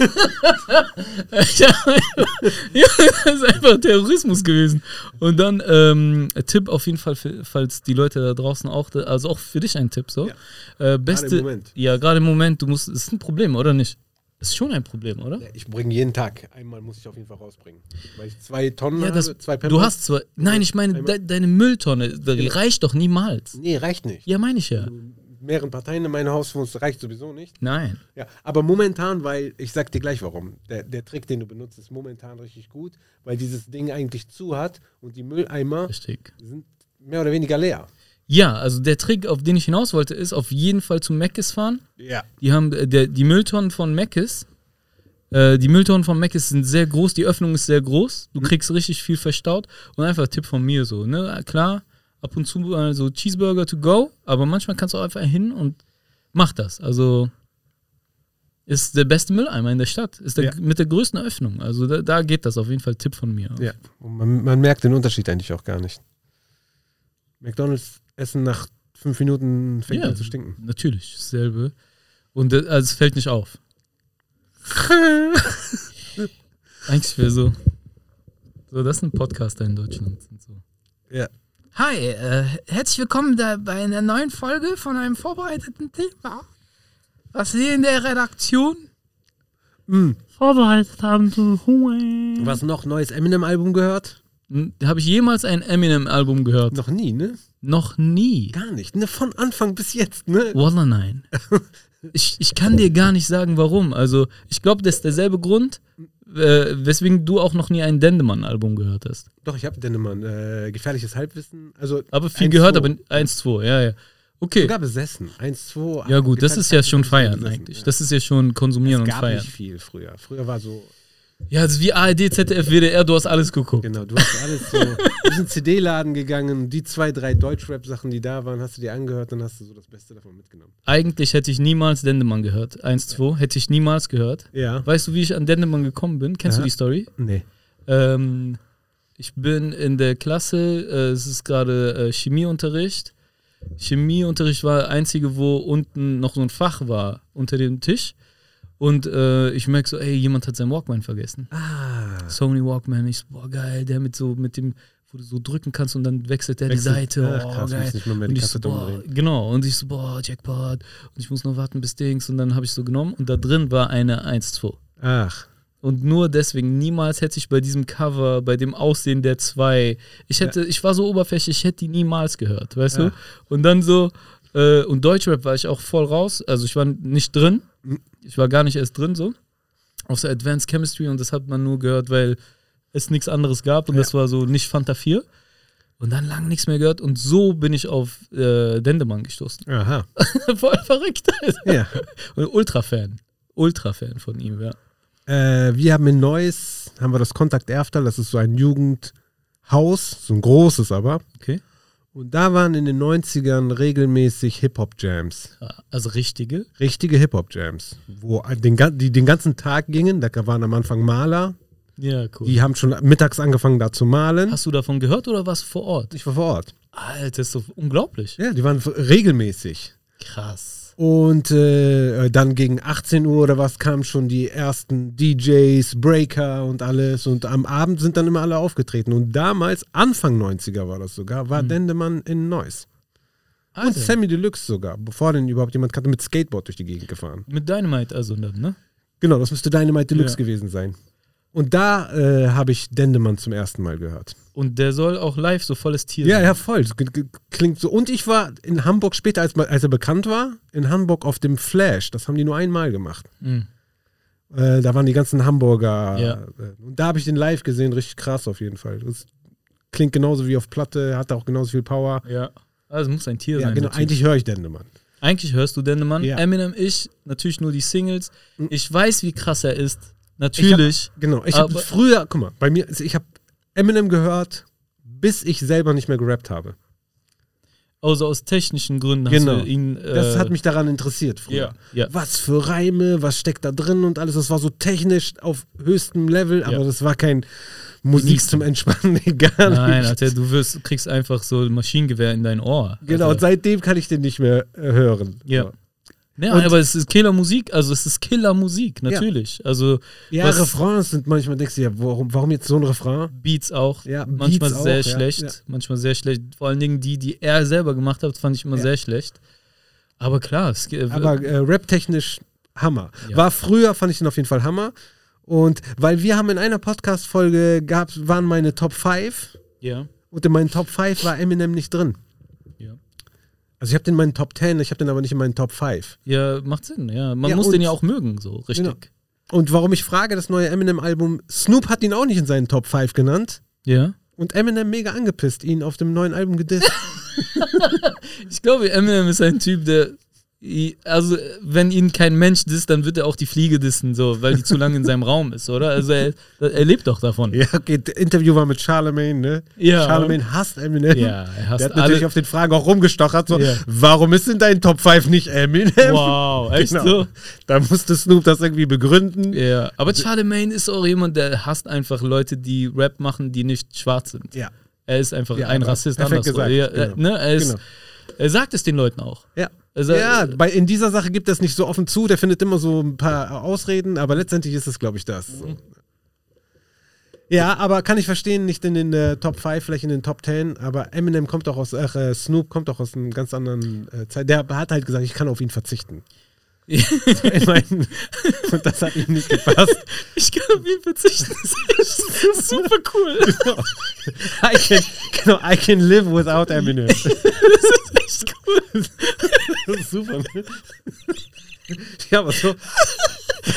ja, das ist einfach Terrorismus gewesen. Und dann, ähm, Tipp auf jeden Fall, für, falls die Leute da draußen auch, also auch für dich ein Tipp, so. Äh, beste, im Moment. Ja, gerade im Moment, du musst, das ist ein Problem, oder nicht? Das ist schon ein Problem, oder? Ich bringe jeden Tag. Einmal muss ich auf jeden Fall rausbringen. Weil ich zwei Tonnen Ja, das, habe, zwei du hast zwar. Nein, ich meine, de, deine Mülltonne, die Genau. reicht doch niemals. Nee, reicht nicht. Ja, meine ich ja. Mehreren Parteien in meinem Haus wohnst, reicht sowieso nicht. Nein. Ja, aber momentan, weil, ich sag dir gleich warum. Der, der Trick, den du benutzt, ist momentan richtig gut, weil dieses Ding eigentlich zu hat und die Mülleimer Richtig. sind mehr oder weniger leer. Ja, also der Trick, auf den ich hinaus wollte, ist auf jeden Fall zu Meckes fahren. Ja. Die haben äh, der, die Mülltonnen von Meckes. Äh, die Mülltonnen von Meckes sind sehr groß, die Öffnung ist sehr groß. Du kriegst richtig viel verstaut. Und einfach Tipp von mir so, ne? Klar, ab und zu äh, so Cheeseburger to go, aber manchmal kannst du auch einfach hin und mach das. Also ist der beste Mülleimer in der Stadt. Ist der, Ja. mit der größten Öffnung. Also da, da geht das auf jeden Fall. Tipp von mir. Ja. Man, man merkt den Unterschied eigentlich auch gar nicht. McDonalds essen nach fünf Minuten fängt Ja. an zu stinken. Natürlich, dasselbe. Und äh, also es fällt nicht auf. Eigentlich wäre so. So, das sind Podcaster in Deutschland. So. Ja. Hi, äh, herzlich willkommen da bei einer neuen Folge von einem vorbereiteten Thema, was wir in der Redaktion Mm. vorbereitet haben. So. Was noch neues Eminem-Album gehört? Hm, Habe ich jemals ein Eminem-Album gehört? Noch nie, ne? Noch nie. Gar nicht. Ne? Von Anfang bis jetzt, ne? Wallah, nein. Ich, ich kann dir gar nicht sagen, warum. Also, ich glaube, das ist derselbe Grund, äh, weswegen du auch noch nie ein Dendemann-Album gehört hast. Doch, ich habe Dennemann. Äh, gefährliches Halbwissen. Also Aber viel 1, gehört, 2. aber 1, 2, ja, ja. Okay. Sogar besessen. 1, 2. Ja, gut, das ist ja schon feiern besessen, eigentlich. Ja. Das ist ja schon konsumieren es und gab feiern. nicht viel früher. Früher war so, Ja, das ist wie ARD, ZDF, WDR, du hast alles geguckt. genau, du hast alles so, du bist in den CD-Laden gegangen, die zwei, drei Deutschrap-Sachen, die da waren, hast du dir angehört, dann hast du so das Beste davon mitgenommen. Eigentlich hätte ich niemals Dendemann gehört. 1, 2, hätte ich niemals gehört. Ja. Weißt du, wie ich an Dendemann gekommen bin? Kennst Ja. du die Story? Nee. Ähm, ich bin in der Klasse, äh, es ist gerade äh, Chemieunterricht. Chemieunterricht war der einzige, wo unten noch so ein Fach war unter dem Tisch. Und äh, ich merke so, ey, jemand hat seinen Walkman vergessen. Ah. Sony Walkman. Ich so, boah, geil, der mit so, mit dem, wo du so drücken kannst und dann wechselt der Wechselt- die Seite. Ach, oh, krass, geil. nicht mal mehr Und ich so, boah, genau. Und ich so, boah, Jackpot. Und ich muss noch warten bis Dings. Und dann habe ich so genommen und da drin war eine 1-2. Ach. Und nur deswegen, niemals hätte ich bei diesem Cover, bei dem Aussehen der zwei, ich hätte, ich war so oberflächlich, ich hätte die niemals gehört, weißt Ja. du? Und dann so, äh, und Deutschrap war ich auch voll raus, also ich war nicht drin. Ich war gar nicht erst drin so, außer Advanced Chemistry und das hat man nur gehört, weil es nichts anderes gab und Ja. das war so nicht Fanta 4. Und dann lang nichts mehr gehört und so bin ich auf äh, Dendemann gestoßen. Aha. voll verrückt. Ja. und Ultra-Fan. Ultra-Fan von ihm, ja. Äh, wir haben in Neuss, haben wir das Kontakt Erftal, das ist so ein Jugendhaus, so ein großes aber. Okay. Und da waren in den 90ern regelmäßig Hip-Hop-Jams. Ja, Also richtige. Richtige Hip-Hop-Jams, wo den, die den ganzen Tag gingen. Da waren am Anfang Maler, Ja, cool. die haben schon mittags angefangen da zu malen. Hast du davon gehört oder warst du vor Ort? Ich war vor Ort. Alter, das ist so unglaublich. Ja, die waren regelmäßig. Krass. Und äh, dann gegen 18 Uhr oder was kamen schon die ersten DJs, Breaker und alles. Und am Abend sind dann immer alle aufgetreten. Und damals, Anfang 90er war das sogar, war Dendemann in Neuss. Und Alter, Sammy Deluxe sogar, bevor den überhaupt jemand kannte, mit Skateboard durch die Gegend gefahren. mit Dynamite also dann, ne? Genau, das müsste Dynamite Deluxe Ja. gewesen sein. Und da äh, habe ich Dendemann zum ersten Mal gehört. Und der soll auch live so volles Tier Ja, sein. ja, voll. G- g- Klingt so. Und ich war in Hamburg später, als, als er bekannt war, in Hamburg auf dem Flash. Das haben die nur einmal gemacht. Mhm. Äh, da waren die ganzen Hamburger. Ja. Äh, und da habe ich den live gesehen, richtig krass auf jeden Fall. Das klingt genauso wie auf Platte, hat auch genauso viel Power. ja. Also muss ein Tier Ja, sein. genau. natürlich. Eigentlich höre ich Dendemann. Eigentlich hörst du Dendemann. Ja. Eminem, ich, natürlich nur die Singles. Mhm. Ich weiß, wie krass er ist. Natürlich. Genau. Ich habe früher, guck mal, bei mir, also ich habe Eminem gehört, bis ich selber nicht mehr gerappt habe. Also aus technischen Gründen Genau. hast du ihn. Äh, Das hat mich daran interessiert früher. Ja, ja. Was für Reime, was steckt da drin und alles. Das war so technisch auf höchstem Level, aber Ja. das war kein Musik zum Entspannen, egal. Nein, Alter, du wirst, kriegst einfach so ein Maschinengewehr in dein Ohr. Genau, Alter. und seitdem kann ich den nicht mehr äh, hören. Ja. So. Ja, Und- aber es ist Killermusik, also es ist Killermusik, natürlich. Also Ja, Was- Refrains sind manchmal, denkst du ja, warum, warum jetzt so ein Refrain? Beats auch, Ja, manchmal Beats sehr auch, ja, schlecht, ja. manchmal sehr schlecht. Vor allen Dingen die, die er selber gemacht hat, fand ich immer Ja. sehr schlecht. Aber klar, es, äh, Aber äh, rap-technisch Hammer. Ja. War früher, fand ich den auf jeden Fall Hammer. Und weil wir haben in einer Podcast-Folge gab, waren meine Top 5 ja, und in meinen Top 5 war Eminem nicht drin. Also ich habe den in meinen Top 10, ich habe den aber nicht in meinen Top 5. ja, macht Sinn, ja. Man Ja, muss den ja auch mögen, so richtig. Genau. Und warum ich frage, das neue Eminem-Album, Snoop hat ihn auch nicht in seinen Top 5 genannt. Ja. Und Eminem mega angepisst, ihn auf dem neuen Album gedisst. ich glaube, Eminem ist ein Typ, der. Also, wenn ihn kein Mensch disst, dann wird er auch die Fliege dissen, so, weil die zu lange in seinem Raum ist, oder? Also, er, er lebt doch davon. Ja, okay, das Interview war mit Charlemagne, ne? Ja. Charlemagne hasst Eminem. Ja, er hasst Der hat natürlich auf den Fragen auch rumgestochert, so, Ja. warum ist in deinen Top 5 nicht Eminem? Wow, echt Genau. so? Da musste Snoop das irgendwie begründen. Ja, aber Charlemagne ist auch jemand, der hasst einfach Leute, die Rap machen, die nicht schwarz sind. Ja. Er ist einfach Ja, ein Rassist. gesagt, Ja, genau. ne? er, ist, Genau. er sagt es den Leuten auch. Ja. Also, ja, bei, in dieser Sache gibt er es nicht so offen zu, der findet immer so ein paar Ausreden, aber letztendlich ist es, glaube ich, das. So. Ja, aber kann ich verstehen, nicht in den äh, Top 5, vielleicht in den Top 10, aber Eminem kommt doch aus, ach, äh, Snoop kommt doch aus einer ganz anderen äh, Zeit. Der hat halt gesagt, ich kann auf ihn verzichten. ich meine, und das hat ihm nicht gepasst. Ich kann auf ihn verzichten. Das ist super cool. I can, genau, I can live without Eminem. Das ist echt cool. Das ist super. ne? Ja, aber so,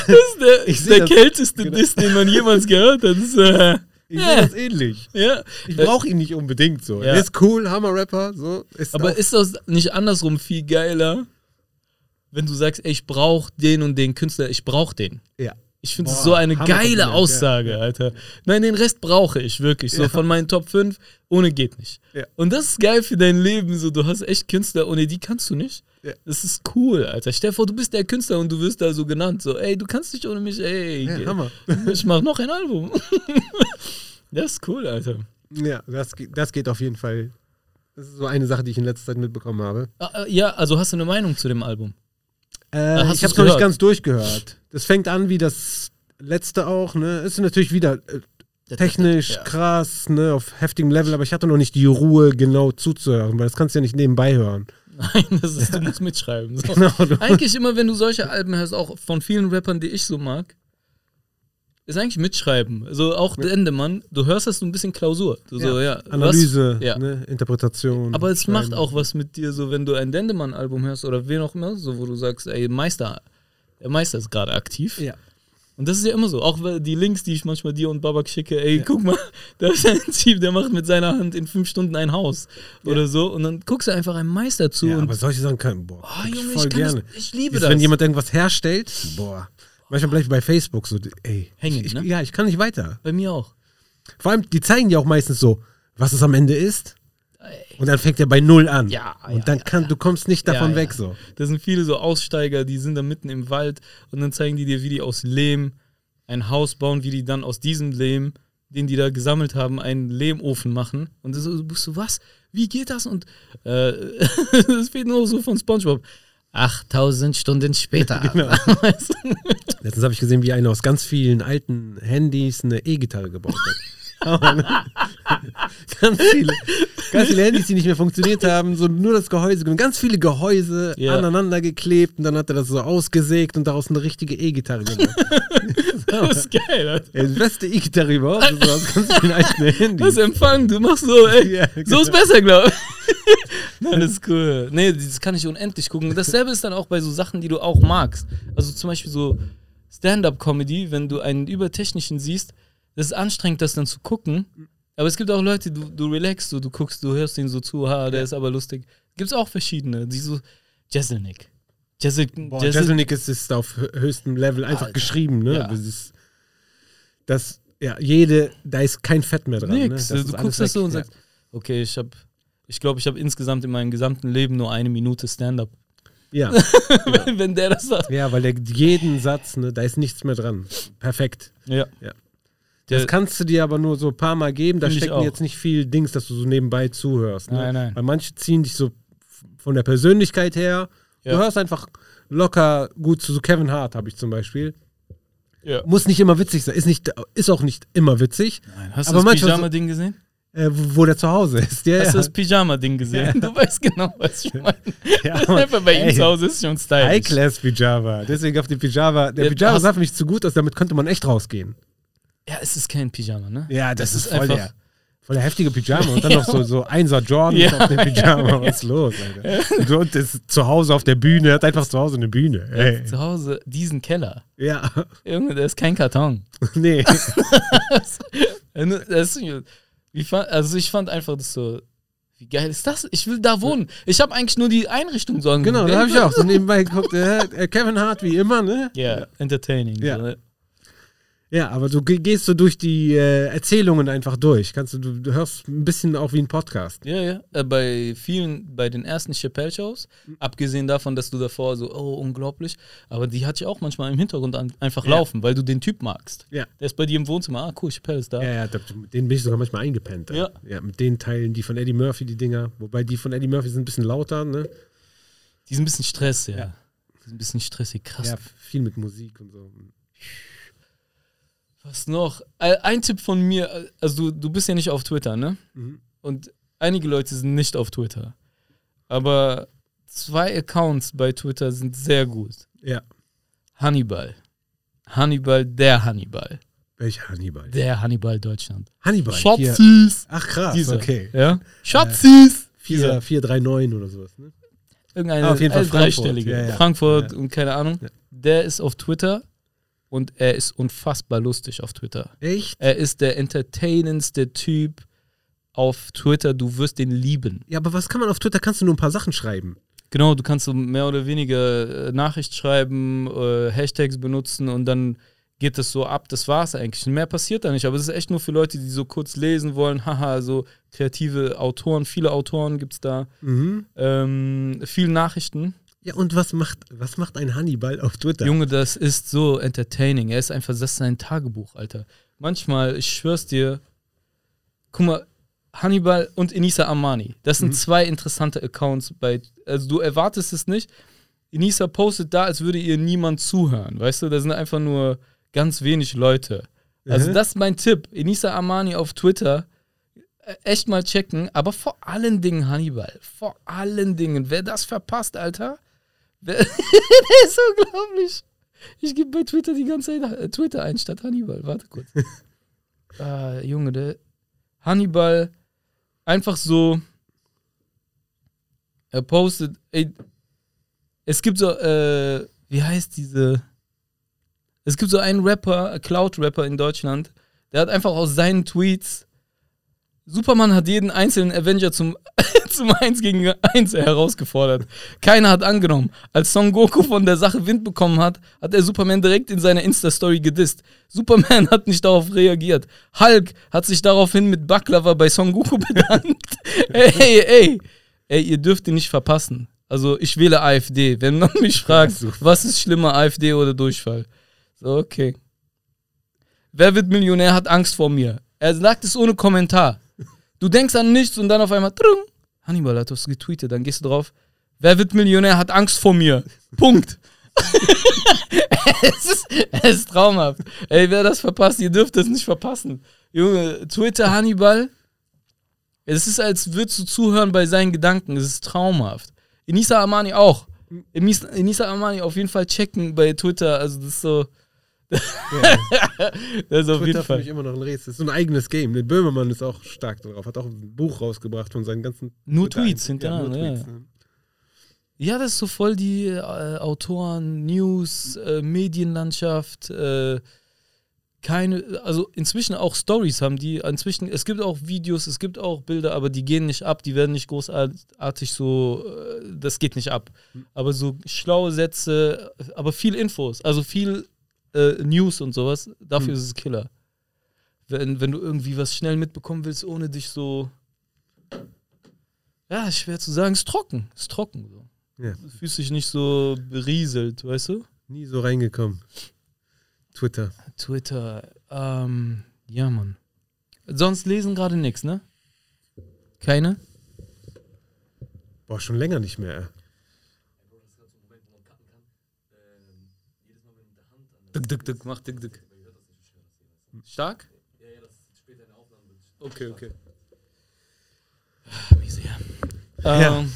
Das ist der, der kälteste genau. Diss, den man jemals gehört hat. Das ist, äh, ich Ja. sehe das ähnlich. ja. Ich brauche ihn nicht unbedingt so. Ja. Er ist cool, Hammer-Rapper, so. Ist Aber ist das nicht andersrum viel geiler, wenn du sagst, ey, ich brauche den und den Künstler, ich brauche den? ja. Ich finde es so eine geile Aussage, ja. Alter. Nein, den Rest brauche ich wirklich. So Ja. von meinen Top 5, ohne geht nicht. Ja. Und das ist geil für dein Leben. So, du hast echt Künstler, ohne die kannst du nicht. Ja. Das ist cool, Alter. Stell dir vor, du bist der Künstler und du wirst da so genannt. So, ey, du kannst nicht ohne mich, ey. Ja, Hammer. Ich mach noch ein Album. das ist cool, Alter. Ja, das, geht- das geht auf jeden Fall. Das ist so eine Sache, die ich in letzter Zeit mitbekommen habe. Ah, äh, Ja, also hast du eine Meinung zu dem Album? Äh, hast ich habe noch nicht ganz durchgehört. Das fängt an wie das letzte auch, ne? Ist natürlich wieder äh, technisch Ja. krass, ne? Auf heftigem Level, aber ich hatte noch nicht die Ruhe, genau zuzuhören, weil das kannst du ja nicht nebenbei hören. Nein, das ist, du musst mitschreiben. So. Genau, du- Eigentlich immer, wenn du solche Alben hörst, auch von vielen Rappern, die ich so mag, ist eigentlich mitschreiben. Also auch der Endemann, du hörst das so ein bisschen Klausur. Du so, ja, Analyse, Was, ja. ne? Interpretation. Aber es macht auch was mit dir, so wenn du ein Dendemann-Album hörst oder wen auch immer, so wo du sagst, ey, Meister, der Meister ist gerade aktiv. Ja. Und das ist ja immer so. Auch die Links, die ich manchmal dir und Babak schicke, ey, guck mal, da ist ein Typ, der macht mit seiner Hand in fünf Stunden ein Haus oder so. Und dann guckst du einfach einem Meister zu Ja, und aber solche Sachen kann, boah, Oh, Junge, voll ich kann das- gerne. ich liebe Ist, das. Wenn jemand irgendwas herstellt, boah. Manchmal bleibe ich bei Facebook so, ey. Hängen, ich, ne? Ja, ich kann nicht weiter. bei mir auch. Vor allem, die zeigen ja auch meistens so, was es am Ende ist. Und dann fängt er bei Null an. Ja, Und ja, dann ja, kann, du kommst nicht davon Ja, weg ja. so. Da sind viele so Aussteiger, die sind da mitten im Wald und dann zeigen die dir, wie die aus Lehm ein Haus bauen, wie die dann aus diesem Lehm, den die da gesammelt haben, einen Lehmofen machen. Und du bist so, was? Wie geht das? Und äh, das fehlt nur so von Spongebob. 8000 Stunden später. Genau. Letztens habe ich gesehen, wie einer aus ganz vielen alten Handys eine E-Gitarre gebaut hat. Ganz viele. Ganz viele Handys, die nicht mehr funktioniert haben, so nur das Gehäuse. Ganz viele Gehäuse Ja. aneinander geklebt und dann hat er das so ausgesägt und daraus eine richtige E-Gitarre gemacht. Das ist geil. Alter. Ey, die beste E-Gitarre überhaupt. Das war aus ganz vielen alten Handys. Das Empfang, du machst so, ey. Ja, So ist besser, glaube ich. Nein, das ist cool. Nee, das kann ich unendlich gucken. Dasselbe ist dann auch bei so Sachen, die du auch magst. Also zum Beispiel so Stand-up-Comedy, wenn du einen übertechnischen siehst, das ist anstrengend, das dann zu gucken. Aber es gibt auch Leute, du, du relaxst so, du guckst, du hörst ihn so zu, ha, der ist aber lustig. Gibt es auch verschiedene, die so, Jesselnick. Jessel, Boah, Jessel, Jeselnik ist, ist auf hö- höchstem Level einfach Alter. geschrieben, ne? Ja. Das ist, das, ja, jede, da ist kein Fett mehr dran. nix. Ne? Also ist du guckst das so und ja. sagst, okay, ich habe, ich glaube, ich habe insgesamt in meinem gesamten Leben nur eine Minute Stand-up. Ja, wenn der das sagt. ja, weil der jeden Satz, ne, da ist nichts mehr dran. Perfekt. Ja. Ja. Das kannst du dir aber nur so ein paar Mal geben. Da stecken jetzt nicht viel Dings, dass du so nebenbei zuhörst. Ne? Nein, nein. Weil manche ziehen dich so von der Persönlichkeit her. Ja. Du hörst einfach locker gut zu. So Kevin Hart habe ich zum Beispiel. ja. Muss nicht immer witzig sein. Ist, nicht, ist auch nicht immer witzig. Hast Aber du das Pyjama-Ding gesehen? Äh, wo wo der zu Hause ist. Ja, Hast du ja. das Pyjama-Ding gesehen? Du weißt genau, was ich meine. Ja. Einfach bei ihm Ey. zu Hause ist schon stylisch. High-Class Pyjama. Deswegen auf die Pyjama. Der Ja, Pyjama hast- sah für mich zu gut aus, damit könnte man echt rausgehen. Ja, es ist kein Pyjama, ne? Ja, das, Das ist ist voll der, voll der heftige Pyjama. Und dann noch so, so Einser Jordan Ja, auf dem Pyjama. Was ist los, Alter? Und das zu Hause auf der Bühne. Hat einfach zu Hause eine Bühne. Ey. Zu Hause diesen Keller. Ja, Junge, der ist kein Karton. nee. Das ist, wie fand, also ich fand einfach das so, Wie geil ist das? Ich will da wohnen. Ich habe eigentlich nur die Einrichtung so Genau, da habe ich auch so nebenbei geguckt. Äh, Kevin Hart wie immer, ne? Ja, yeah, entertaining. Ja. So, ne? Ja, aber du ge- gehst so durch die äh, Erzählungen einfach durch. Kannst du, du, hörst ein bisschen auch wie ein Podcast. Ja, ja. Äh, bei vielen, bei den ersten Chappelle-Shows, abgesehen davon, dass du davor so, oh, unglaublich, aber die hatte ich auch manchmal im Hintergrund an, einfach Ja. laufen, weil du den Typ magst. Ja. Der ist bei dir im Wohnzimmer, ah, cool, Chappelle ist da. Ja, ja, denen bin ich sogar manchmal eingepennt. Ja. ja. Mit den Teilen, die von Eddie Murphy, die Dinger. Wobei die von Eddie Murphy sind ein bisschen lauter, ne? Die sind ein bisschen Stress, ja. Ja. Die sind ein bisschen stressig, krass. Ja, viel mit Musik und so. Was noch? Äh, Ein Tipp von mir, äh, also du, du bist ja nicht auf Twitter, ne? Mhm. Und einige Leute sind nicht auf Twitter. Aber zwei Accounts bei Twitter sind sehr gut. Ja. Hannibal. Hannibal, der Hannibal. Welcher Hannibal? Der Hannibal Deutschland. Hannibal. Schatzis. Ach krass, Dieser. okay. Ja? Schatzis. 4, 439 oder sowas, ne? Irgendeine Ah, auf jeden Fall äh, dreistellige. Frankfurt. Ja, ja. Frankfurt Ja. und keine Ahnung. Der ist auf Twitter und er ist unfassbar lustig auf Twitter. Echt? Er ist der entertainendste Typ auf Twitter. Du wirst den lieben. Ja, aber was kann man auf Twitter? Kannst du nur ein paar Sachen schreiben? Genau, du kannst so mehr oder weniger äh, Nachricht schreiben, äh, Hashtags benutzen und dann geht das so ab. Das war's eigentlich. Mehr passiert da nicht. Aber es ist echt nur für Leute, die so kurz lesen wollen. Haha, so kreative Autoren, viele Autoren gibt's da. Mhm. Ähm, viele Nachrichten. Ja, und was macht, was macht ein Hannibal auf Twitter? Junge, das ist so entertaining. Er ist einfach, das ist sein Tagebuch, Alter. Manchmal, ich schwör's dir, guck mal, Hannibal und Enisa Amani, das sind zwei interessante Accounts bei, also du erwartest es nicht. Enisa postet da, als würde ihr niemand zuhören, weißt du? Da sind einfach nur ganz wenig Leute. Also Mhm. das ist mein Tipp. Enisa Amani auf Twitter, äh, echt mal checken, aber vor allen Dingen Hannibal. Vor allen Dingen. Wer das verpasst, Alter, der ist unglaublich. Ich gebe bei Twitter die ganze Zeit äh, Twitter ein statt Hannibal. Warte kurz. ah, Junge, der Hannibal einfach so. Er postet, ey, es gibt so, äh, wie heißt diese? Es gibt so einen Rapper, Cloud-Rapper in Deutschland, der hat einfach aus seinen Tweets Superman hat jeden einzelnen Avenger zum, zum 1 gegen 1 herausgefordert. Keiner hat angenommen. Als Son Goku von der Sache Wind bekommen hat, hat er Superman direkt in seiner Insta-Story gedisst. Superman hat nicht darauf reagiert. Hulk hat sich daraufhin mit Baklava bei Son Goku bedankt. ey, ey, ey, ihr dürft ihn nicht verpassen. Also ich wähle AfD. Wenn man mich fragt, was ist schlimmer, AfD oder Durchfall? So, okay. Wer wird Millionär, hat Angst vor mir. Er sagt es ohne Kommentar. Du denkst an nichts und dann auf einmal, trung, Hannibal hat was getweetet, dann gehst du drauf, wer wird Millionär, hat Angst vor mir. Punkt. es, ist, es ist traumhaft. Ey, wer das verpasst, ihr dürft das nicht verpassen. Junge, Twitter Hannibal, es ist, als würdest du zuhören bei seinen Gedanken. Es ist traumhaft. Enisa Amani auch. Enis- Enisa Amani auf jeden Fall checken bei Twitter. Also, das ist so. das ist auf Twitter jeden für Fall. mich immer noch ein Rätsel. Das ist so ein eigenes Game. Der Böhmermann ist auch stark darauf. Hat auch ein Buch rausgebracht von seinen ganzen. Nur Twitter- Tweets Ja, nur ja. Tweets, ne? Ja, das ist so voll die äh, Autoren, News, äh, Medienlandschaft, äh, keine, also inzwischen auch Stories haben die, inzwischen, es gibt auch Videos, es gibt auch Bilder, aber die gehen nicht ab, die werden nicht großartig so, äh, das geht nicht ab. Aber so schlaue Sätze, aber viel Infos, also viel äh, News und sowas, dafür Hm. ist es Killer. Wenn, wenn du irgendwie was schnell mitbekommen willst, ohne dich so, ja, ist schwer zu sagen, ist trocken, ist trocken so. Ja. Du fühlst dich nicht so berieselt, weißt du? Nie so reingekommen. Twitter. Twitter, ähm, ja, Mann. Sonst lesen gerade nichts, ne? Keine? Boah, schon länger nicht mehr. Dick, dick, dick, mach dick, dick. Stark? Okay, okay. Wie sehr. Ja. Ähm,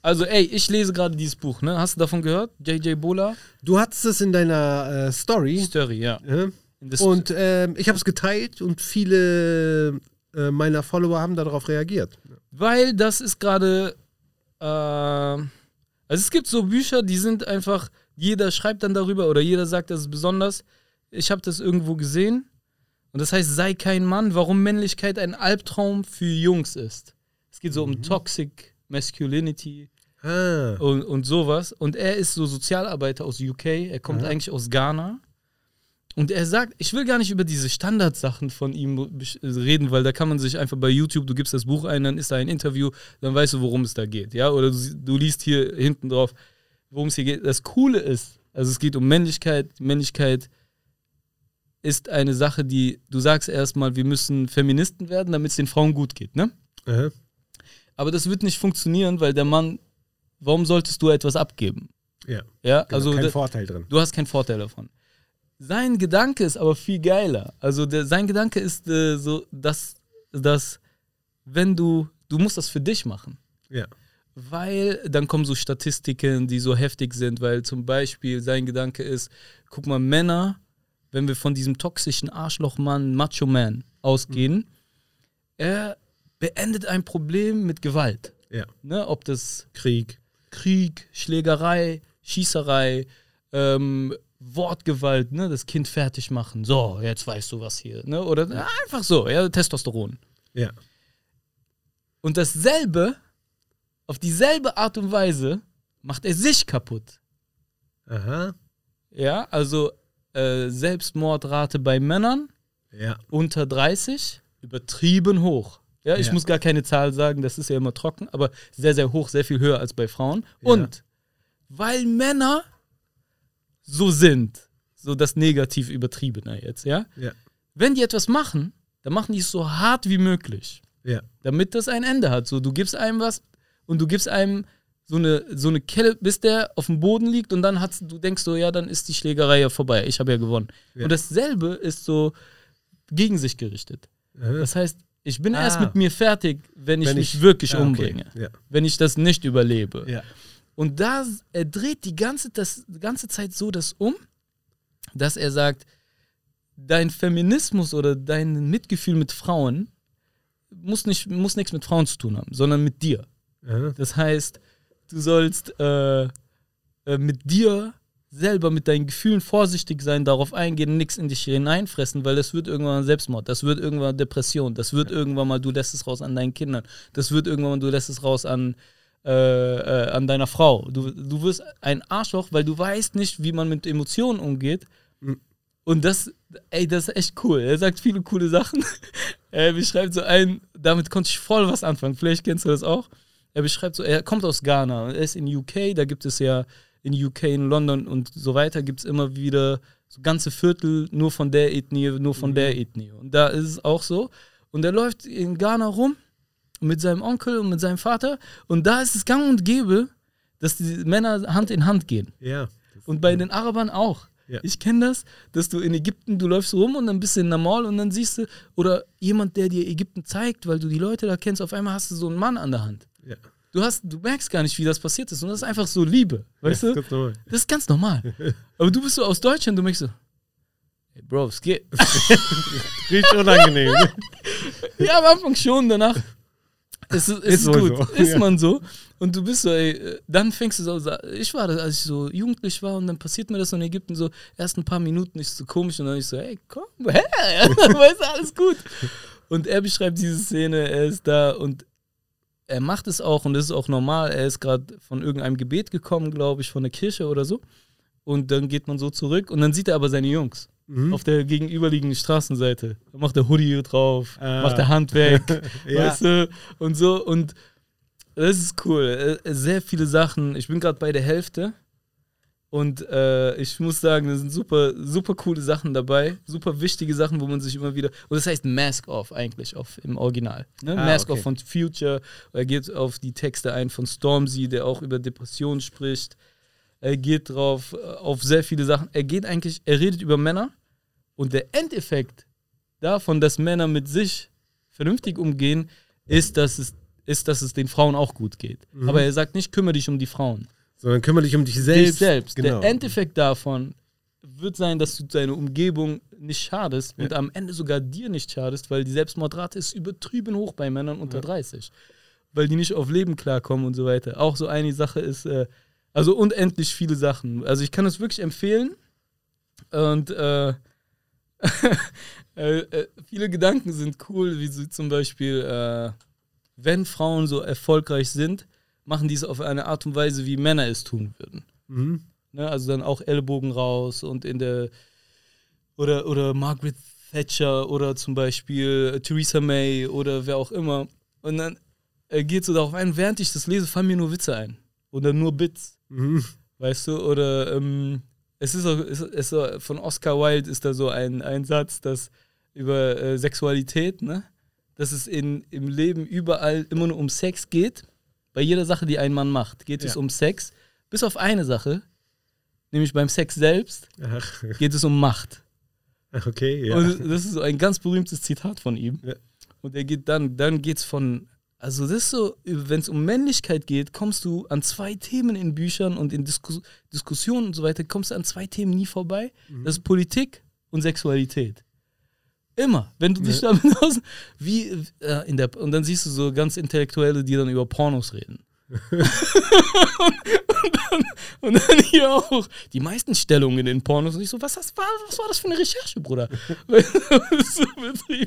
also, ey, ich lese gerade dieses Buch, ne? Hast du davon gehört? JJ Bola? Du hattest es in deiner äh, Story. Story, ja. Ja? Das- Und ähm, ich habe es geteilt und viele äh, meiner Follower haben darauf reagiert. Weil das ist gerade. Äh, also es gibt so Bücher, die sind einfach. Jeder schreibt dann darüber oder jeder sagt, das ist besonders. Ich habe das irgendwo gesehen. Und das heißt, sei kein Mann, warum Männlichkeit ein Albtraum für Jungs ist. Es geht so um Toxic Masculinity Ah. und, und sowas. Und er ist so Sozialarbeiter aus UK. Er kommt Aha. eigentlich aus Ghana. Und er sagt, ich will gar nicht über diese Standardsachen von ihm reden, weil da kann man sich einfach bei YouTube, du gibst das Buch ein, dann ist da ein Interview, dann weißt du, worum es da geht. Ja, oder du, du liest hier hinten drauf, worum es hier geht. Das Coole ist, also es geht um Männlichkeit. Männlichkeit ist eine Sache, die, du sagst erstmal, wir müssen Feministen werden, damit es den Frauen gut geht, ne? Aha. Aber das wird nicht funktionieren, weil der Mann, warum solltest du etwas abgeben? Ja. Ja, Genau, also kein Vorteil drin. du hast keinen Vorteil davon. Sein Gedanke ist aber viel geiler. Also der, sein Gedanke ist äh, so, dass, dass wenn du, du musst das für dich machen. Ja. Weil dann kommen so Statistiken, die so heftig sind, weil zum Beispiel sein Gedanke ist, guck mal, Männer, wenn wir von diesem toxischen Arschlochmann, Macho Man ausgehen, er beendet ein Problem mit Gewalt. Ja. Ne, ob das Krieg. Krieg, Schlägerei, Schießerei, ähm, Wortgewalt, ne, das Kind fertig machen. So, jetzt weißt du was hier, ne? Oder ja, einfach so, ja, Testosteron. Ja. Und dasselbe, auf dieselbe Art und Weise, macht er sich kaputt. Aha. Ja, also äh, Selbstmordrate bei Männern Ja. unter 30 übertrieben hoch. Ja, ich Ja. muss gar keine Zahl sagen, das ist ja immer trocken, aber sehr, sehr hoch, sehr viel höher als bei Frauen. Ja. Und weil Männer so sind, so das negativ übertriebene jetzt, ja, Ja. wenn die etwas machen, dann machen die es so hart wie möglich, Ja. damit das ein Ende hat. So, du gibst einem was und du gibst einem so eine, so eine Kelle, bis der auf dem Boden liegt und dann hat's, du denkst so, ja, dann ist die Schlägerei ja vorbei, ich habe ja gewonnen. Ja. Und dasselbe ist so gegen sich gerichtet. Aha. Das heißt, ich bin Ah. erst mit mir fertig, wenn ich Wenn mich ich- wirklich Ah, okay. umbringe. Ja. Wenn ich das nicht überlebe. Ja. Und da er dreht die ganze, das, die ganze Zeit so das um, dass er sagt, dein Feminismus oder dein Mitgefühl mit Frauen muss, nicht, muss nichts mit Frauen zu tun haben, sondern mit dir. Aha. Das heißt, du sollst äh, äh, mit dir selber, mit deinen Gefühlen vorsichtig sein, darauf eingehen, nichts in dich hineinfressen, weil das wird irgendwann Selbstmord, das wird irgendwann Depression, das wird irgendwann mal, du lässt es raus an deinen Kindern, das wird irgendwann mal, du lässt es raus an, äh, äh, an deiner Frau. Du, du wirst ein Arschloch, weil du weißt nicht, wie man mit Emotionen umgeht. Mhm. Und das, ey, das ist echt cool. Er sagt viele coole Sachen. er beschreibt so ein, damit konnte ich voll was anfangen. Vielleicht kennst du das auch. Er beschreibt so, er kommt aus Ghana und er ist in UK, da gibt es ja in UK, in London und so weiter, gibt es immer wieder so ganze Viertel nur von der Ethnie, nur von der Ethnie. Und da ist es auch so. Und er läuft in Ghana rum mit seinem Onkel und mit seinem Vater und da ist es gang und gäbe, dass die Männer Hand in Hand gehen. Ja. Und bei den Arabern auch. Ja. Ich kenne das, dass du in Ägypten, du läufst rum und dann bist du in der Mall und dann siehst du, oder jemand, der dir Ägypten zeigt, weil du die Leute da kennst, auf einmal hast du so einen Mann an der Hand. Ja. Du, hast, du merkst gar nicht, wie das passiert ist. Und das ist einfach so Liebe. Weißt Ja, du? ganz normal. Das ist ganz normal. Aber du bist so aus Deutschland, du merkst so, hey Bro, es geht. Riecht unangenehm. Ja, am Anfang schon, danach ist, es- ist, Ist es gut. so, Ist ja. man so. Und du bist so, ey, dann fängst du so, ich war das, als ich so jugendlich war und dann passiert mir das in Ägypten so, erst ein paar Minuten ist so komisch und dann ich so, ey, komm, hä? weißt du, alles gut. Und er beschreibt diese Szene, er ist da und er macht es auch und das ist auch normal. Er ist gerade von irgendeinem Gebet gekommen, glaube ich, von der Kirche oder so. Und dann geht man so zurück und dann sieht er aber seine Jungs Mhm. auf der gegenüberliegenden Straßenseite. Da macht der Hoodie drauf, Ah. macht der Hand weg, Ja. weißt du, und so. Und das ist cool. Äh, Sehr viele Sachen. Ich bin gerade bei der Hälfte. Und äh, ich muss sagen, da sind super, super coole Sachen dabei. Super wichtige Sachen, wo man sich immer wieder. Und das heißt Mask Off eigentlich auf, im Original. Ne? Ah, Mask okay. Off von Future. Er geht auf die Texte ein von Stormzy, der auch über Depressionen spricht. Er geht drauf, äh, auf sehr viele Sachen. Er geht eigentlich, er redet über Männer. Und der Endeffekt davon, dass Männer mit sich vernünftig umgehen, ist, dass es, ist, dass es den Frauen auch gut geht. Mhm. Aber er sagt nicht, kümmere dich um die Frauen. Sondern kümmere dich um dich Dich selbst. selbst. Genau. Der Endeffekt davon wird sein, dass du deine Umgebung nicht schadest und am Ende sogar dir nicht schadest, weil die Selbstmordrate ist übertrieben hoch bei Männern unter 30. Weil die nicht auf Leben klarkommen und so weiter. Auch so eine Sache ist, äh, also unendlich viele Sachen. Also ich kann es wirklich empfehlen. Und äh, äh, äh, viele Gedanken sind cool, wie zum Beispiel, äh, wenn Frauen so erfolgreich sind, machen die es auf eine Art und Weise, wie Männer es tun würden. Mhm. Ne? Also dann auch Ellbogen raus und in der oder, oder Margaret Thatcher oder zum Beispiel Theresa May oder wer auch immer. Und dann äh, geht so darauf ein, während ich das lese, fallen mir nur Witze ein. Oder nur Bits. Mhm. Weißt du? Oder ähm, es ist auch, es ist so, von Oscar Wilde ist da so ein, ein Satz, dass über äh, Sexualität, ne? Dass es in, im Leben überall immer nur um Sex geht. Bei jeder Sache, die ein Mann macht, geht es Ja. um Sex. Bis auf eine Sache, nämlich beim Sex selbst, Ach, geht es um Macht. okay, ja. Und das ist so ein ganz berühmtes Zitat von ihm. Ja. Und er geht dann, dann geht es von, also das ist so, wenn es um Männlichkeit geht, kommst du an zwei Themen in Büchern und in Diskus Diskussionen und so weiter, kommst du an zwei Themen nie vorbei. Mhm. Das ist Politik und Sexualität. Immer. Wenn du dich damit aus, wie äh, in der, und dann siehst du so ganz Intellektuelle, die dann über Pornos reden. und, dann, und dann hier auch die meisten Stellungen in Pornos. Und ich so, was, das war, was war das für eine Recherche, Bruder? so.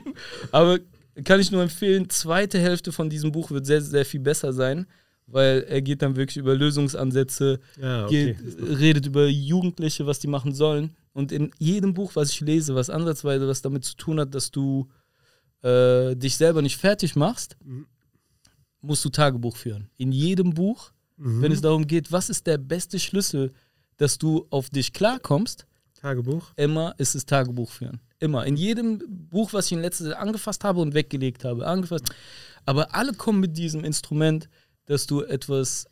Aber kann ich nur empfehlen, zweite Hälfte von diesem Buch wird sehr, sehr viel besser sein, weil er geht dann wirklich über Lösungsansätze, ja, okay. geht, redet über Jugendliche, was die machen sollen. Und in jedem Buch, was ich lese, was ansatzweise was damit zu tun hat, dass du äh, dich selber nicht fertig machst, Mhm. musst du Tagebuch führen. In jedem Buch, Mhm. wenn es darum geht, was ist der beste Schlüssel, dass du auf dich klarkommst, Tagebuch. immer ist es Tagebuch führen. Immer. In jedem Buch, was ich in letzter Zeit angefasst habe und weggelegt habe. Angefasst. Aber alle kommen mit diesem Instrument, dass du etwas,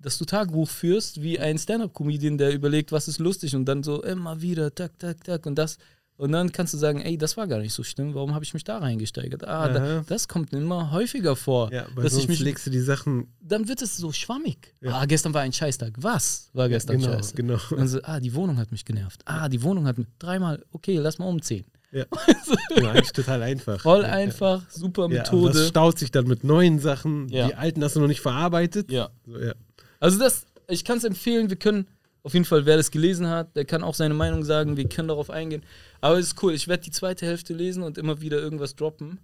dass du Tagebuch führst, wie ein Stand-Up-Comedian, der überlegt, was ist lustig und dann so immer wieder, tak, tak, tak und das. Und dann kannst du sagen, ey, das war gar nicht so schlimm, warum habe ich mich da reingesteigert? Ah, da, das kommt immer häufiger vor. Ja, weil dass ich sonst mich, legst du die Sachen. dann wird es so schwammig. Ja. Ah, gestern war ein Scheißtag. Was war gestern genau, scheiße? genau. Dann so, ah, die Wohnung hat mich genervt. Ah, die Wohnung hat mich dreimal, okay, lass mal umziehen. Ja. ja, eigentlich total einfach. Voll ja, einfach, super Ja, Methode. das staut sich dann mit neuen Sachen. Ja. Die alten hast du noch nicht verarbeitet. Ja. So, ja. Also das, ich kann es empfehlen, wir können, auf jeden Fall, wer das gelesen hat, der kann auch seine Meinung sagen, wir können darauf eingehen. Aber es ist cool, ich werde die zweite Hälfte lesen und immer wieder irgendwas droppen.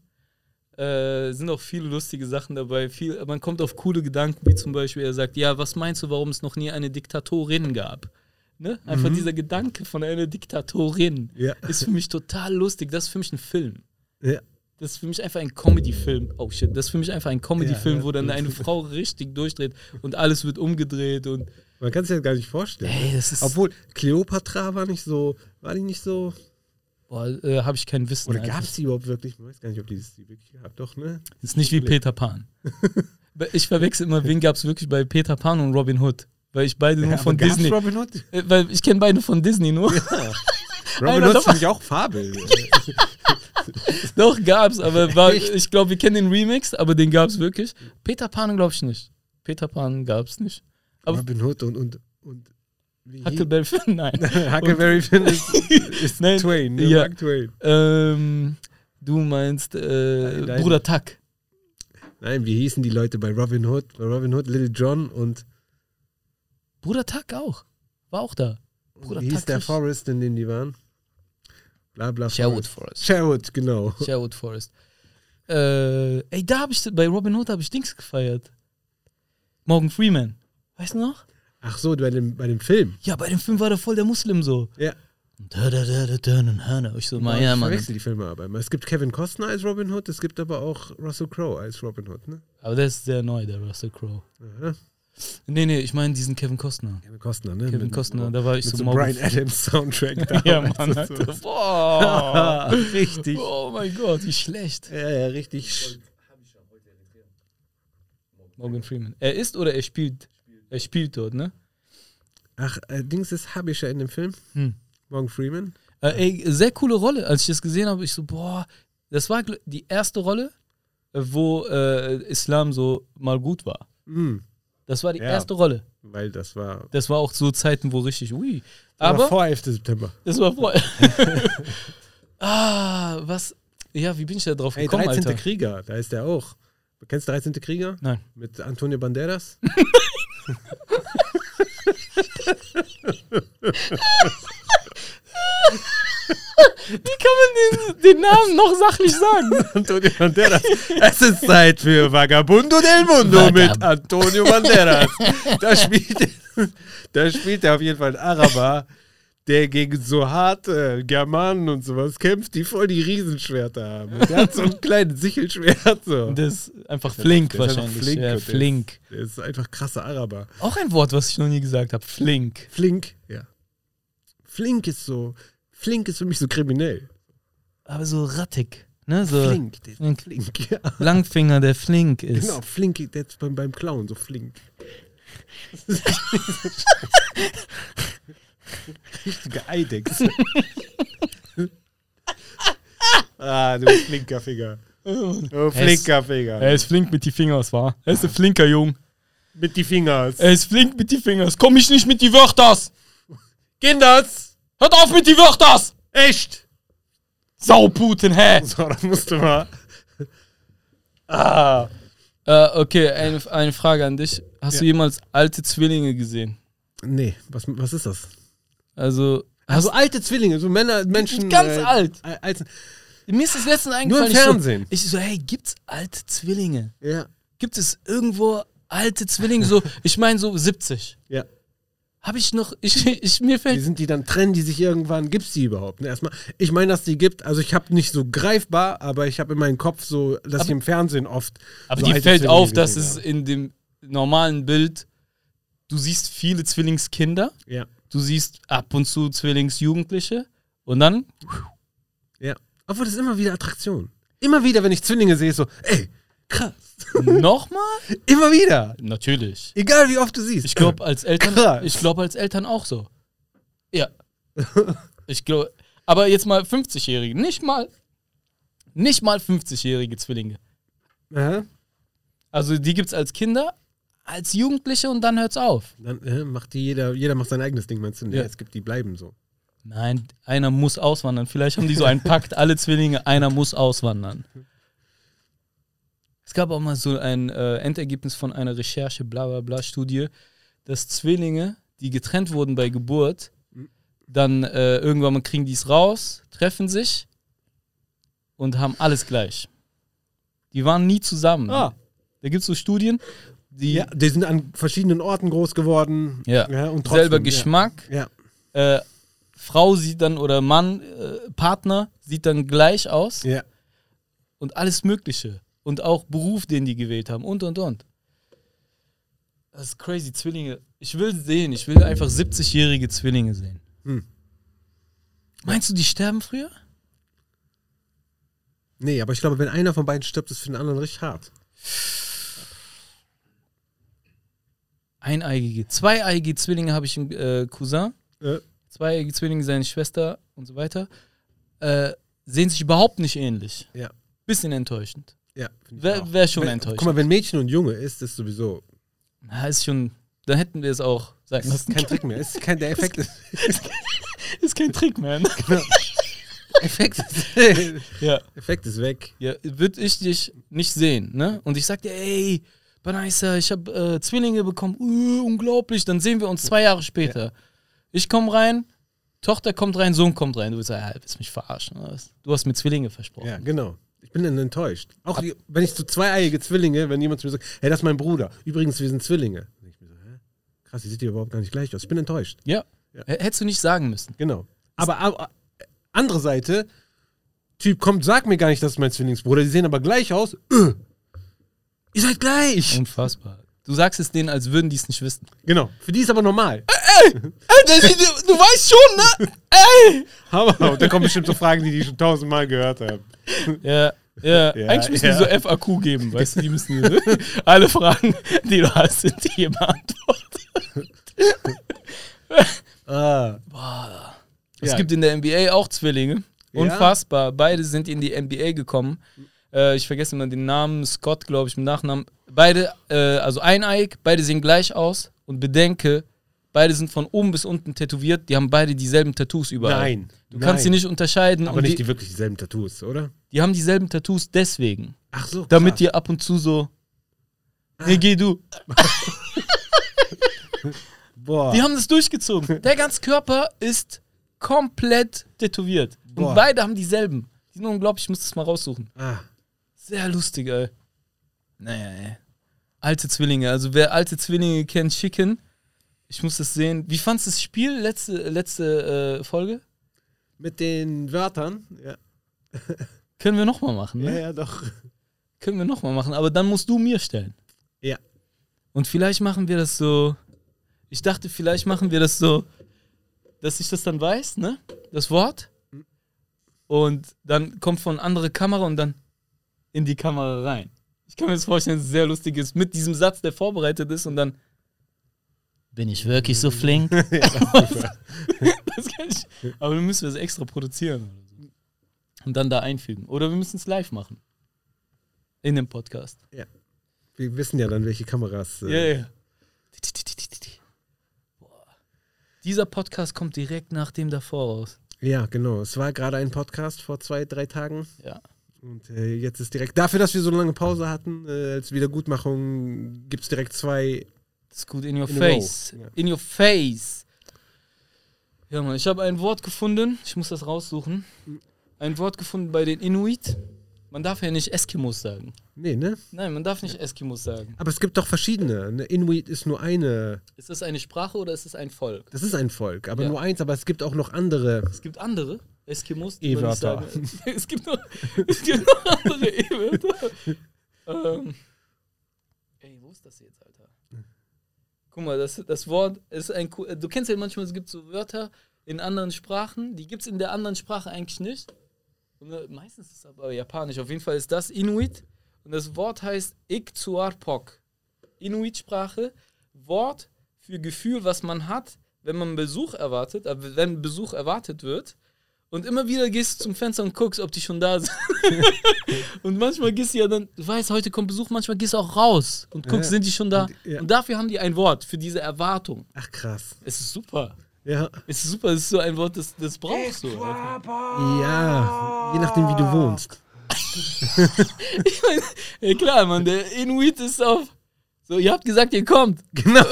Äh, sind auch viele lustige Sachen dabei. Viel, man kommt auf coole Gedanken, wie zum Beispiel, er sagt, ja, was meinst du, warum es noch nie eine Diktatorin gab? Ne? Einfach dieser Gedanke von einer Diktatorin Ja. ist für mich total lustig. Das ist für mich ein Film. Ja. Das ist für mich einfach ein Comedy-Film. Oh shit, das ist für mich einfach ein Comedy-Film, Ja, ja. wo dann eine Frau richtig durchdreht und alles wird umgedreht und Man kann sich das gar nicht vorstellen. Ey, ne? ist- Obwohl, Cleopatra war nicht so, war die nicht so. boah, äh, habe ich kein Wissen. Oder gab es die überhaupt wirklich? Man weiß gar nicht, ob die die wirklich gab. Doch, ne? Ist nicht wie Peter Pan. ich verwechsel immer, wen gab es wirklich bei Peter Pan und Robin Hood? Weil ich beide nur Ja, von aber gab's Disney. Robin Hood? Äh, Weil ich kenne beide von Disney nur. Robin Einer Hood davon- finde ich auch Fabel. Doch, gab's, aber war, ich glaube, wir kennen den Remix, aber den gab's wirklich. Peter Pan glaube ich nicht. Peter Pan gab's nicht. Aber- Robin Hood und, und, und Huckleberry Finn, nein. Huckleberry Finn ist, ist Nein, Twain, ne? ja. Twain. Ähm, du meinst äh, Nein, nein. Bruder Tuck. Nein, wie hießen die Leute bei Robin Hood? Bei Robin Hood, Little John und Bruder Tuck auch. War auch da. Bruder wie hieß Tuck der richtig- Forest, in dem die waren? Bla bla. Sherwood Forest. Forest. Sherwood, genau. Sherwood Forest. Äh, ey, da habe ich, bei Robin Hood habe ich Dings gefeiert. Morgan Freeman. Weißt du noch? Ach so, bei dem, bei dem Film. Ja, bei dem Film war der voll der Muslim so. Ja. Da, da, da, da, da, da, da. Ich so, mal, ja, ich Mann. verwechsel die Filme aber. immer. Es gibt Kevin Costner als Robin Hood, es gibt aber auch Russell Crowe als Robin Hood, ne? Aber der ist sehr neu, der Russell Crowe. Aha. Nee, nee, ich meine diesen Kevin Costner. Kevin Costner, ne? Kevin Mit- Costner, da war ich mit so, so Brian Adams Soundtrack. Ja, damals Mann, Alter. Boah. richtig. Oh mein Gott, wie schlecht. Ja, ja, richtig. Morgan Freeman. Er ist oder er spielt? Er spielt dort, ne? Ach, äh, Dings ist Habischer in dem Film. Hm. Morgan Freeman. Äh, ey, sehr coole Rolle. Als ich das gesehen habe, ich so, boah, das war die erste Rolle, wo äh, Islam so mal gut war. Mhm. Das war die Ja. erste Rolle. Weil das war. Das war auch so Zeiten, wo richtig, ui. Aber Aber vor 11. September. das war vor. ah, was? Ja, wie bin ich da drauf Ey, gekommen, 13. Alter? Krieger, da ist der auch. Du kennst 13. Krieger? Nein. Mit Antonio Banderas? Wie kann man den, den Namen noch sachlich sagen? Antonio Banderas. Es ist Zeit für Vagabundo del Mundo Vagab- mit Antonio Banderas. Da spielt, da spielt er auf jeden Fall einen Araber, der gegen so harte Germanen und sowas kämpft, die voll die Riesenschwerter haben. Und der hat so ein kleines Sichelschwert. So. Das ist einfach flink der ist einfach wahrscheinlich. flink ja, und der flink. Der ist einfach krasser Araber. Auch ein Wort, was ich noch nie gesagt habe. Flink. Flink, ja. Flink ist so, Flink ist für mich so kriminell. Aber so rattig. Ne? So Flink, der Flink. flink, ja. Langfinger, der flink ist. Genau, flink, der ist beim, beim Clown so flink. Richtige Eidechse. ah, du flinker Finger. Du flinker Finger. Er ist flink mit die Fingers, war. Er ist ein flinker Jung. Mit die Fingers. Er ist flink mit die Fingers. Komm ich nicht mit die Wörters. Kinders! Hört auf mit die Wörters. Echt? Sauputen, hä? So, dann musst du mal. Ah. Äh, okay, eine, eine Frage an dich. Hast du Ja. jemals alte Zwillinge gesehen? Nee, was, was ist das? Also, Also alte Zwillinge, so Männer, Menschen. Ganz äh, alt. äh, Als, mir ist das letztens nur eingefallen. im Fernsehen. Ich so, ich so, hey, gibt's alte Zwillinge? Ja. Gibt es irgendwo alte Zwillinge? So, ich meine so 70. Ja. Habe ich noch, ich, ich, mir Wie fällt sind die dann, trennen die sich irgendwann? Gibt es die überhaupt? Ne, erstmal, ich meine, dass die gibt, also ich habe nicht so greifbar, aber ich habe in meinem Kopf so, dass Aber- ich im Fernsehen oft. Aber so alte fällt Zwillinge auf, dass es in dem normalen Bild, du siehst viele Zwillingskinder, Ja. du siehst ab und zu Zwillingsjugendliche und dann, Ja. Obwohl, das ist immer wieder Attraktion. Immer wieder, wenn ich Zwillinge sehe, so, ey, krass. nochmal? Immer wieder. Natürlich. Egal wie oft du siehst. Ich glaube als Eltern, Krass. ich glaube als Eltern auch so. Ja. Ich glaube, aber jetzt mal 50-Jährige, nicht mal, nicht mal 50-jährige Zwillinge. Aha. Also die gibt's als Kinder, als Jugendliche und dann hört's auf. Dann äh, macht die jeder, jeder macht sein eigenes Ding, meinst du? Nee, Ja. es gibt, die bleiben so. Nein, einer muss auswandern. Vielleicht haben die so einen Pakt, alle Zwillinge, einer muss auswandern. Es gab auch mal so ein äh, Endergebnis von einer Recherche, bla bla bla Studie, dass Zwillinge, die getrennt wurden bei Geburt, dann äh, irgendwann mal kriegen die es raus, treffen sich und haben alles gleich. Die waren nie zusammen. Ah. Da gibt es so Studien, die Ja, die sind an verschiedenen Orten groß geworden. Ja. und trotzdem, selber Geschmack, Ja. äh, Frau sieht dann oder Mann, äh, Partner sieht dann gleich aus Ja. ja. und alles Mögliche. Und auch Beruf, den die gewählt haben und und und. Das ist crazy, Zwillinge. Ich will sehen, ich will einfach 70-jährige Zwillinge sehen. Hm. Meinst du, die sterben früher? Nee, aber ich glaube, wenn einer von beiden stirbt, ist für den anderen richtig hart. Eineigige. Zweieigige Zwillinge habe ich einen äh, Cousin. Äh, Zweieigige Zwillinge, seine Schwester und so weiter. Äh, sehen sich überhaupt nicht ähnlich. ja. Bisschen enttäuschend. Ja. Wäre wär schon wenn, enttäuschend. Guck mal, wenn Mädchen und Junge ist, ist sowieso Na, ist schon. Dann hätten wir es auch sagen ist lassen. kein Trick mehr. Ist kein, der Effekt ist, ist kein Trick, man. Effekt ist, ja. Effekt ist weg. Ja, würde ich dich nicht sehen, ne? Und ich sag dir, ey, Banaisa, ich habe äh, Zwillinge bekommen, uh, unglaublich. Dann sehen wir uns zwei Jahre später. Ich komme rein, Tochter kommt rein, Sohn kommt rein. Du willst sagen, ja, willst mich verarschen oder? Du hast mir Zwillinge versprochen. Ja, genau. Ich bin dann enttäuscht. Auch die, wenn ich so zweieiige Zwillinge, wenn jemand zu mir sagt, hey, das ist mein Bruder. Übrigens, wir sind Zwillinge. Dann ich mir so, hä? Krass, die sieht ja überhaupt gar nicht gleich aus. Ich bin enttäuscht. Ja. Ja. Hättest du nicht sagen müssen. Genau. Aber, aber andere Seite, Typ kommt, sagt mir gar nicht, das ist mein Zwillingsbruder. Die sehen aber gleich aus. Äh, ihr seid gleich. Unfassbar. Du sagst es denen, als würden die es nicht wissen. Genau. Für die ist aber normal. du, du weißt schon, ne? Ey! Aber und da kommen bestimmt so Fragen, die die schon tausendmal gehört haben. Ja, ja, Ja, eigentlich müssen ja. die so FAQ geben, weißt du, die müssen alle Fragen, die du hast, sind die immer antworten. Ah. Es Ja. gibt in der NBA auch Zwillinge. Unfassbar. Beide sind in die NBA gekommen. Äh, ich vergesse immer den Namen, Scott, glaube ich, mit Nachnamen. Beide, äh, also eineig, beide sehen gleich aus. Und bedenke, beide sind von oben bis unten tätowiert. Die haben beide dieselben Tattoos überall. Nein. Du kannst sie Nein. nicht unterscheiden. Aber nicht die, die wirklich dieselben Tattoos, oder? die haben dieselben Tattoos deswegen. Ach so. Damit krass. die ab und zu so. Nee, geh du. Boah. Die haben das durchgezogen. Der ganze Körper ist komplett tätowiert. Boah. Und beide haben dieselben. Die sind unglaublich, ich muss das mal raussuchen. Ah, Sehr lustig, ey. Naja, ey. Alte Zwillinge. Also wer alte Zwillinge kennt, schicken. Ich muss das sehen. Wie fandst du das Spiel? Letzte, letzte äh, Folge? mit den Wörtern. Ja, Können wir nochmal machen, ja, ne? ja doch. Können wir nochmal machen. Aber dann musst du mir stellen. Ja. Und vielleicht machen wir das so. Ich dachte, vielleicht machen wir das so, dass ich das dann weiß, ne? Das Wort. Und dann kommt von andere Kamera und dann in die Kamera rein. Ich kann mir das vorstellen, dass es sehr lustig ist. Mit diesem Satz, der vorbereitet ist und dann. Bin ich wirklich so flink? das kann ich. Aber dann müssen wir es extra produzieren oder so. Und dann da einfügen. Oder wir müssen es live machen. In dem Podcast. Wir wissen ja dann, welche Kameras. Ja, Äh, ja. Boah. Dieser Podcast kommt direkt nach dem davor raus. ja, genau. Es war gerade ein Podcast vor zwei, drei Tagen. Ja. Und äh, jetzt ist direkt, dafür, dass wir so lange Pause hatten, äh, als Wiedergutmachung, gibt es direkt zwei. Das ist gut in your In face. ja. In your face. Ja, Mann, ich habe ein Wort gefunden. Ich muss das raussuchen. Ein Wort gefunden bei den Inuit. Man darf ja nicht Eskimos sagen. Nee, ne? Nein, man darf nicht Eskimos sagen. Aber es gibt doch verschiedene. Ne? Inuit ist nur eine. Ist das eine Sprache oder ist es ein Volk? Das ist ein Volk, aber Ja. nur eins, aber es gibt auch noch andere. Es gibt andere Eskimos, E-Wörter. es, gibt noch, es gibt noch andere E-Wörter. ähm. Ey, wo ist das jetzt, Alter? Guck mal, das, das Wort ist ein. Du kennst ja manchmal, es gibt so Wörter in anderen Sprachen, die gibt es in der anderen Sprache eigentlich nicht. Und, äh, meistens ist es aber japanisch. Auf jeden Fall ist das Inuit. Und das Wort heißt Iktuarpok. Inuit-Sprache. Wort für Gefühl, was man hat, wenn man Besuch erwartet, äh, wenn Besuch erwartet wird. Und immer wieder gehst du zum Fenster und guckst, ob die schon da sind. und manchmal gehst du ja dann, du weißt, heute kommt Besuch, manchmal gehst du auch raus und guckst, Ja. sind die schon da. Und- ja. Und dafür haben die ein Wort für diese Erwartung. Ach krass. Es ist super. Ja. Es ist super, es ist so ein Wort, das, das brauchst du. Ja. Je nachdem, wie du wohnst. Ja klar, Mann, der Inuit ist auf. So, ihr habt gesagt, ihr kommt. Genau.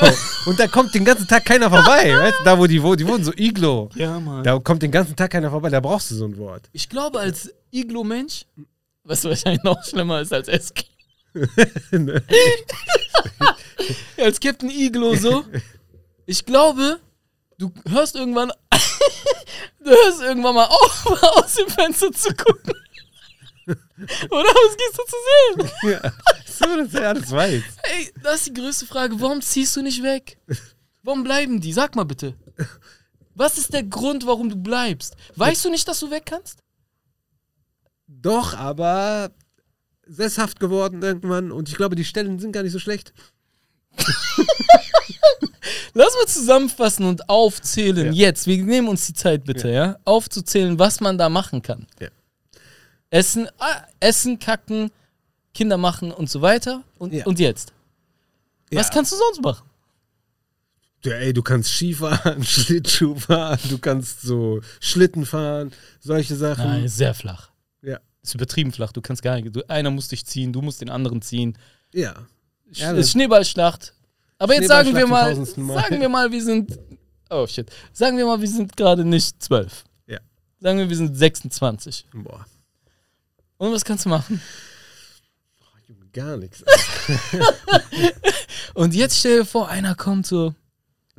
Und da kommt den ganzen Tag keiner vorbei. Weißt da wo die wohnen, die wohnen so Iglo. Ja, Mann. Da kommt den ganzen Tag keiner vorbei, da brauchst du so ein Wort. Ich glaube, als Iglo-Mensch, was wahrscheinlich noch schlimmer ist als Eski. Als Captain Iglo so. Ich glaube, du hörst irgendwann, du hörst irgendwann mal auf, aus dem Fenster zu gucken. Oder was gehst du zu sehen? ja. So, dass er alles weiß. Ey, das ist die größte Frage. Warum ziehst du nicht weg? Warum bleiben die? Sag mal bitte. Was ist der Grund, warum du bleibst? Weißt du nicht, dass du weg kannst? Doch, aber sesshaft geworden irgendwann. Und ich glaube, die Stellen sind gar nicht so schlecht. Lass mal zusammenfassen und aufzählen Ja. jetzt. Wir nehmen uns die Zeit bitte, ja. Aufzuzählen, was man da machen kann. Ja. Essen, ah, essen, kacken, Kinder machen und so weiter. Und, Ja. und jetzt? Was Ja. kannst du sonst machen? Ja, ey, du kannst Skifahren, Schlittschuh fahren, du kannst so Schlitten fahren, solche Sachen. Nein, sehr flach. Ja. Ist übertrieben flach. Du kannst gar nicht. Du, einer muss dich ziehen, du musst den anderen ziehen. Ja. Sch Ja, ist Schneeballschlacht. Aber jetzt sagen wir mal, Mal. sagen wir mal, wir sind. Oh shit. Sagen wir mal, wir sind gerade nicht zwölf. Ja. Sagen wir, wir sind 26. Boah, Und was kannst du machen? Junge, gar nichts. Und jetzt stell dir vor, einer kommt so,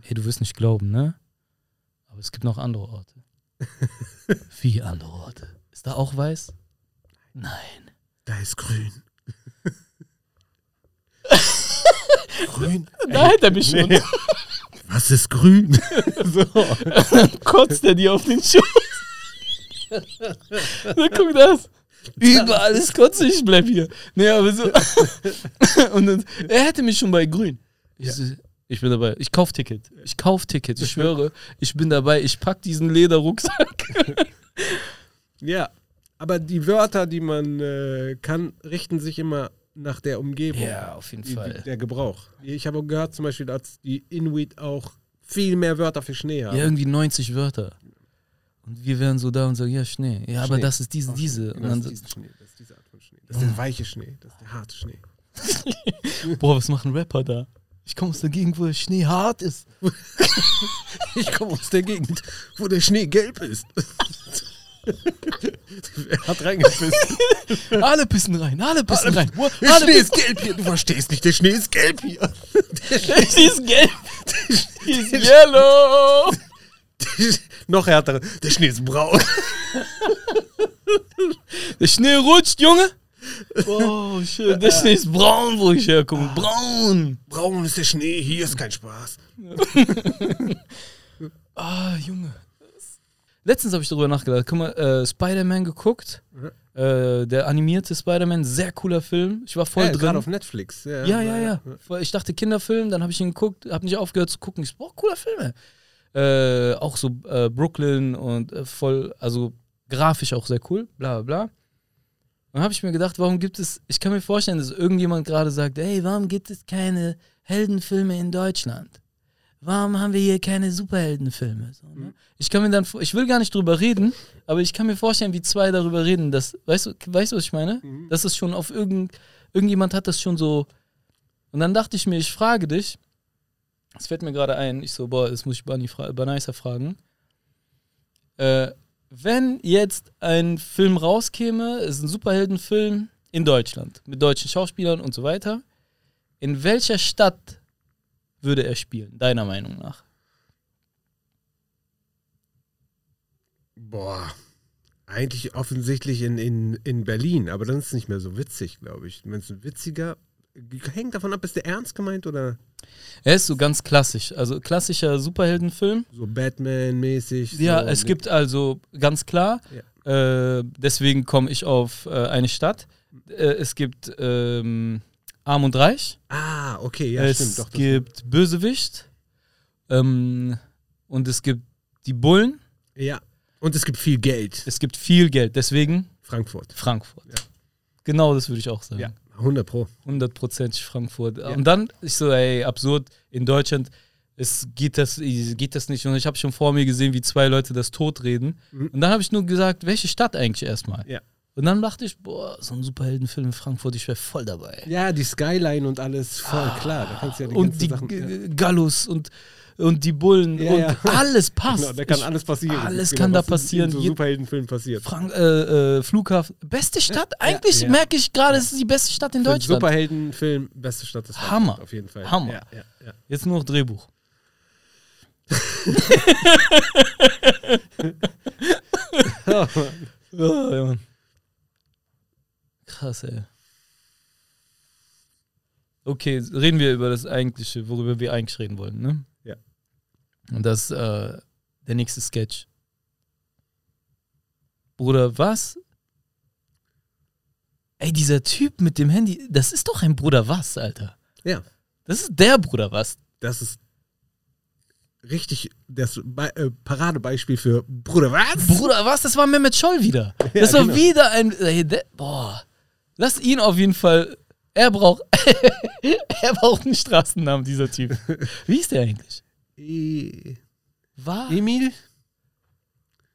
hey, du wirst nicht glauben, ne? Aber es gibt noch andere Orte. Wie andere Orte? Ist da auch weiß? Nein. Da ist grün. grün? Da hätte er mich schon. Nee. Was ist grün? so. Kotzt er dir auf den Schoß. so, guck das. Überall ist Kotze, ich bleib hier. Nee, aber so. Und dann, er hätte mich schon bei grün. Ich, so, ich bin dabei. Ich kauf Ticket. Ich kauf Ticket. Ich schwöre, ich bin dabei. Ich pack diesen Lederrucksack. Ja, aber die Wörter, die man äh, kann, richten sich immer nach der Umgebung. Ja, auf jeden Die, Fall. der Gebrauch. Ich habe gehört zum Beispiel, dass die Inuit auch viel mehr Wörter für Schnee haben. Ja, irgendwie 90 Wörter. Und wir wären so da und sagen, ja, Schnee. Ja, aber Schnee. das ist diese, diese. Und Genau, das ist Schnee, das ist diese Art von Schnee. Das ist der weiche Schnee, das ist der harte Schnee. boah, was machen Rapper da? Ich komme aus der Gegend, wo der Schnee hart ist. Ich komme aus der Gegend, wo der Schnee gelb ist. er hat reingepisst. Alle pissen rein, alle pissen rein. Der Alle Schnee ist gelb hier. Du verstehst nicht, der Schnee ist gelb hier. Der Schnee Die ist gelb. Die ist yellow. Noch härter. Der Schnee ist braun. Der Schnee rutscht, Junge. Oh, schön. Der Schnee ist braun, wo ich herkomme. Braun. Braun ist der Schnee, hier ist kein Spaß. Ah, Junge. Letztens habe ich darüber nachgedacht. Guck mal, äh, Spider-Man geguckt. Äh, der animierte Spider-Man, sehr cooler Film. Ich war voll Ja, drin. gerade auf Netflix. Ja, Ja, ja, ja. Ich dachte Kinderfilm, dann habe ich ihn geguckt, habe nicht aufgehört zu gucken. Ich so, boah, cooler Film. ey. Äh, auch so äh, Brooklyn und äh, voll, also grafisch auch sehr cool, bla bla bla. Dann habe ich mir gedacht, warum gibt es, ich kann mir vorstellen, dass irgendjemand gerade sagt, ey, warum gibt es keine Heldenfilme in Deutschland? Warum haben wir hier keine Superheldenfilme? So, ne? Ich kann mir dann, ich will gar nicht drüber reden, aber ich kann mir vorstellen, wie zwei darüber reden. Dass, weißt du, weißt du, was ich meine? Dass es schon auf irgend, irgendjemand hat das schon so und dann dachte ich mir, ich frage dich, es fällt mir gerade ein, ich so, boah, das muss ich Bunny fra Baneiser fragen. Äh, wenn jetzt ein Film rauskäme, ist ein Superheldenfilm in Deutschland, mit deutschen Schauspielern und so weiter, in welcher Stadt würde er spielen, deiner Meinung nach? Boah. Eigentlich offensichtlich in, in, in Berlin, aber dann ist es nicht mehr so witzig, glaube ich. Wenn es ein witziger. Hängt davon ab, ist der ernst gemeint oder Er ist so ganz klassisch, also klassischer Superheldenfilm. so Batman-mäßig? Ja, so es gibt also ganz klar, äh, deswegen komme ich auf äh, eine Stadt. Äh, es gibt ähm, Arm und Reich, Ah, okay, ja, es stimmt. Doch, das- gibt Bösewicht ähm, und es gibt die Bullen. ja. Und es gibt viel Geld. Es gibt viel Geld, deswegen Frankfurt. Frankfurt. Genau das würde ich auch sagen. Ja, 100 Pro. Hundertprozentig Frankfurt. Und dann, ich so, ey, absurd, in Deutschland es geht, das, geht das nicht. Und ich habe schon vor mir gesehen, wie zwei Leute das tot reden. Und dann habe ich nur gesagt, welche Stadt eigentlich erstmal? Ja. Und dann dachte ich, boah, so ein Superheldenfilm in Frankfurt, ich wäre voll dabei. Ja, die Skyline und alles, voll klar. Da kannst du ja die und ganzen die Sachen. G- Gallus und, und die Bullen Ja, und ja. alles passt. Genau, da kann Ich- alles passieren. Alles Genau, kann da passieren. In so Superheldenfilmen passiert. Frank äh, äh, Flughafen. Beste Stadt? Eigentlich merke ich gerade, es ist die beste Stadt in Für Deutschland. Superheldenfilm, beste Stadt des Hammer. Auf jeden Fall. Hammer. Jetzt nur noch Drehbuch. oh, ja, Mann. Krass, ey. Okay, reden wir über das eigentliche, worüber wir eigentlich reden wollen, ne? Und das äh, der nächste Sketch. Bruder, was? Ey, dieser Typ mit dem Handy, das ist doch ein Bruder was, Alter. ja, Das ist der Bruder was. das ist richtig das Be äh, Paradebeispiel für Bruder, was? Bruder, was? Das war Mehmet Scholl wieder. Ja, das war genau. wieder ein. Ey, der, boah. Lass ihn auf jeden Fall. Er braucht. er braucht einen Straßennamen, dieser Typ. Wie ist der eigentlich? E War. Emil?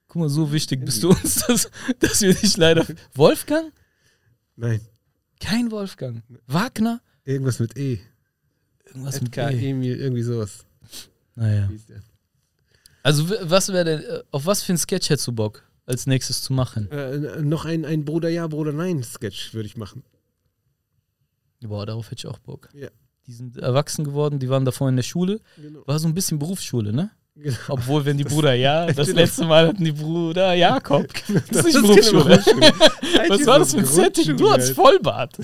Guck mal, so wichtig bist du uns, dass, dass wir dich leider. Wolfgang? Nein, Kein Wolfgang. Wagner? irgendwas mit E. Irgendwas mit Edgar, E. Emil, irgendwie sowas. Naja. Also, was wäre denn. äh, Auf was für ein Sketch hättest du Bock, als nächstes zu machen? Äh, noch ein, ein Bruder ja, Bruder nein Sketch würde ich machen. Boah, darauf hätte ich auch Bock. Ja. Die sind erwachsen geworden, die waren davor in der Schule. Genau. War so ein bisschen Berufsschule, ne? genau. Obwohl, wenn die Bruder ja, das Genau. letzte Mal hatten die Bruder Jakob. Das ist nicht genau Berufsschule. Grundschule. Was war das für ein Setting? Du hast Vollbart.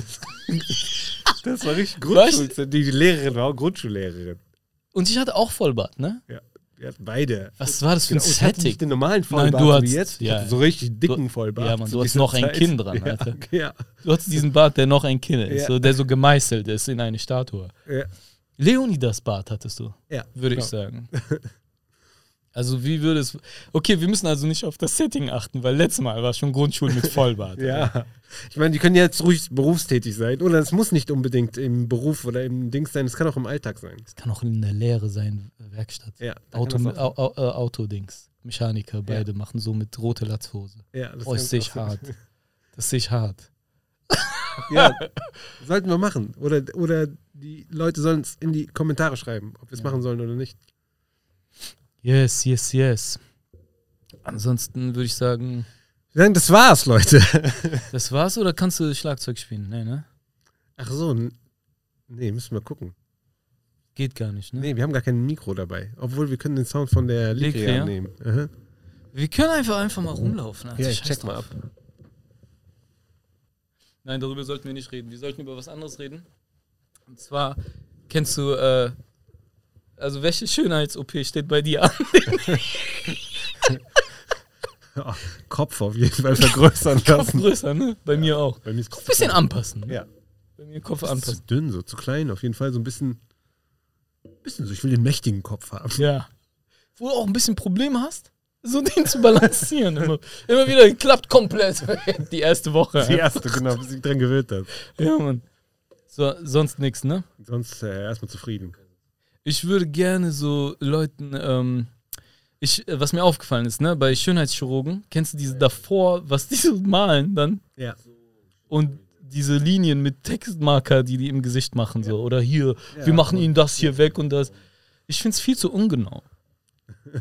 Das war richtig Grundschule. Die, die Lehrerin war auch Grundschullehrerin. Und ich hatte auch Vollbart, ne? Ja, wir hatten beide. Was war das für ein Genau, Setting? nicht den normalen Nein, Vollbart du so hattest- wie jetzt. Ja. so richtig dicken Vollbart. ja, Mann, zu du hast noch ein Zeit. Kinn dran, Alter. Ja, Du hattest diesen Bart, der noch ein Kinn ist, so, der so gemeißelt ist in eine Statue. ja, Leonidas Bart hattest du, ja. würde ich genau. sagen. Also wie würde es... Okay, wir müssen also nicht auf das Setting achten, weil letztes Mal war schon Grundschule mit Vollbart. Ja. Ich meine, die können jetzt ruhig berufstätig sein. Oder es muss nicht unbedingt im Beruf oder im Dings sein. Es kann auch im Alltag sein. Das kann auch in der Lehre sein, Werkstatt. Ja, Auto, Au, äh, Autodings. Mechaniker, beide machen so mit rote Latzhose. ja, das Oh, das sehe ich hart. Das sehe ich hart. Ja, sollten wir machen. Oder, oder die Leute sollen es in die Kommentare schreiben, ob wir es machen sollen oder nicht. Yes, yes, yes. Ansonsten würde ich sagen, Ja, das war's, Leute. das war's oder kannst du Schlagzeug spielen? Nee, ne? Ach so, nee, müssen wir gucken. Geht gar nicht, ne? Nee, wir haben gar kein Mikro dabei. Obwohl, wir können den Sound von der ja? annehmen. Aha. Wir können einfach einfach mal rumlaufen. Alter. Ja, ich check mal ab. Nein, darüber sollten wir nicht reden. Wir sollten über was anderes reden. Und zwar kennst du, äh, also welche Schönheits-OP steht bei dir an? Ja, Kopf auf jeden Fall vergrößern Kopf lassen. größer, ne? Bei mir auch. Bei mir ist Kopf bisschen anpassen. Ja. Bei mir Kopf anpassen. zu dünn, so zu klein. Auf jeden Fall so ein bisschen, bisschen so. Ich will den mächtigen Kopf haben. Ja. Wo du auch ein bisschen Probleme hast, so den zu balancieren. immer, immer wieder klappt komplett die erste Woche. Die erste, genau, bis ich dran gewöhnt habe. Ja, Mann. So, sonst nichts, ne? Sonst äh, erstmal zufrieden. Ich würde gerne so Leuten, ähm, ich, was mir aufgefallen ist, ne, bei Schönheitschirurgen, kennst du diese davor, was die so malen dann? Ja. Und diese Linien mit Textmarker, die die im Gesicht machen, so. Oder hier, wir machen ihnen das hier weg und das. Ich finde es viel zu ungenau.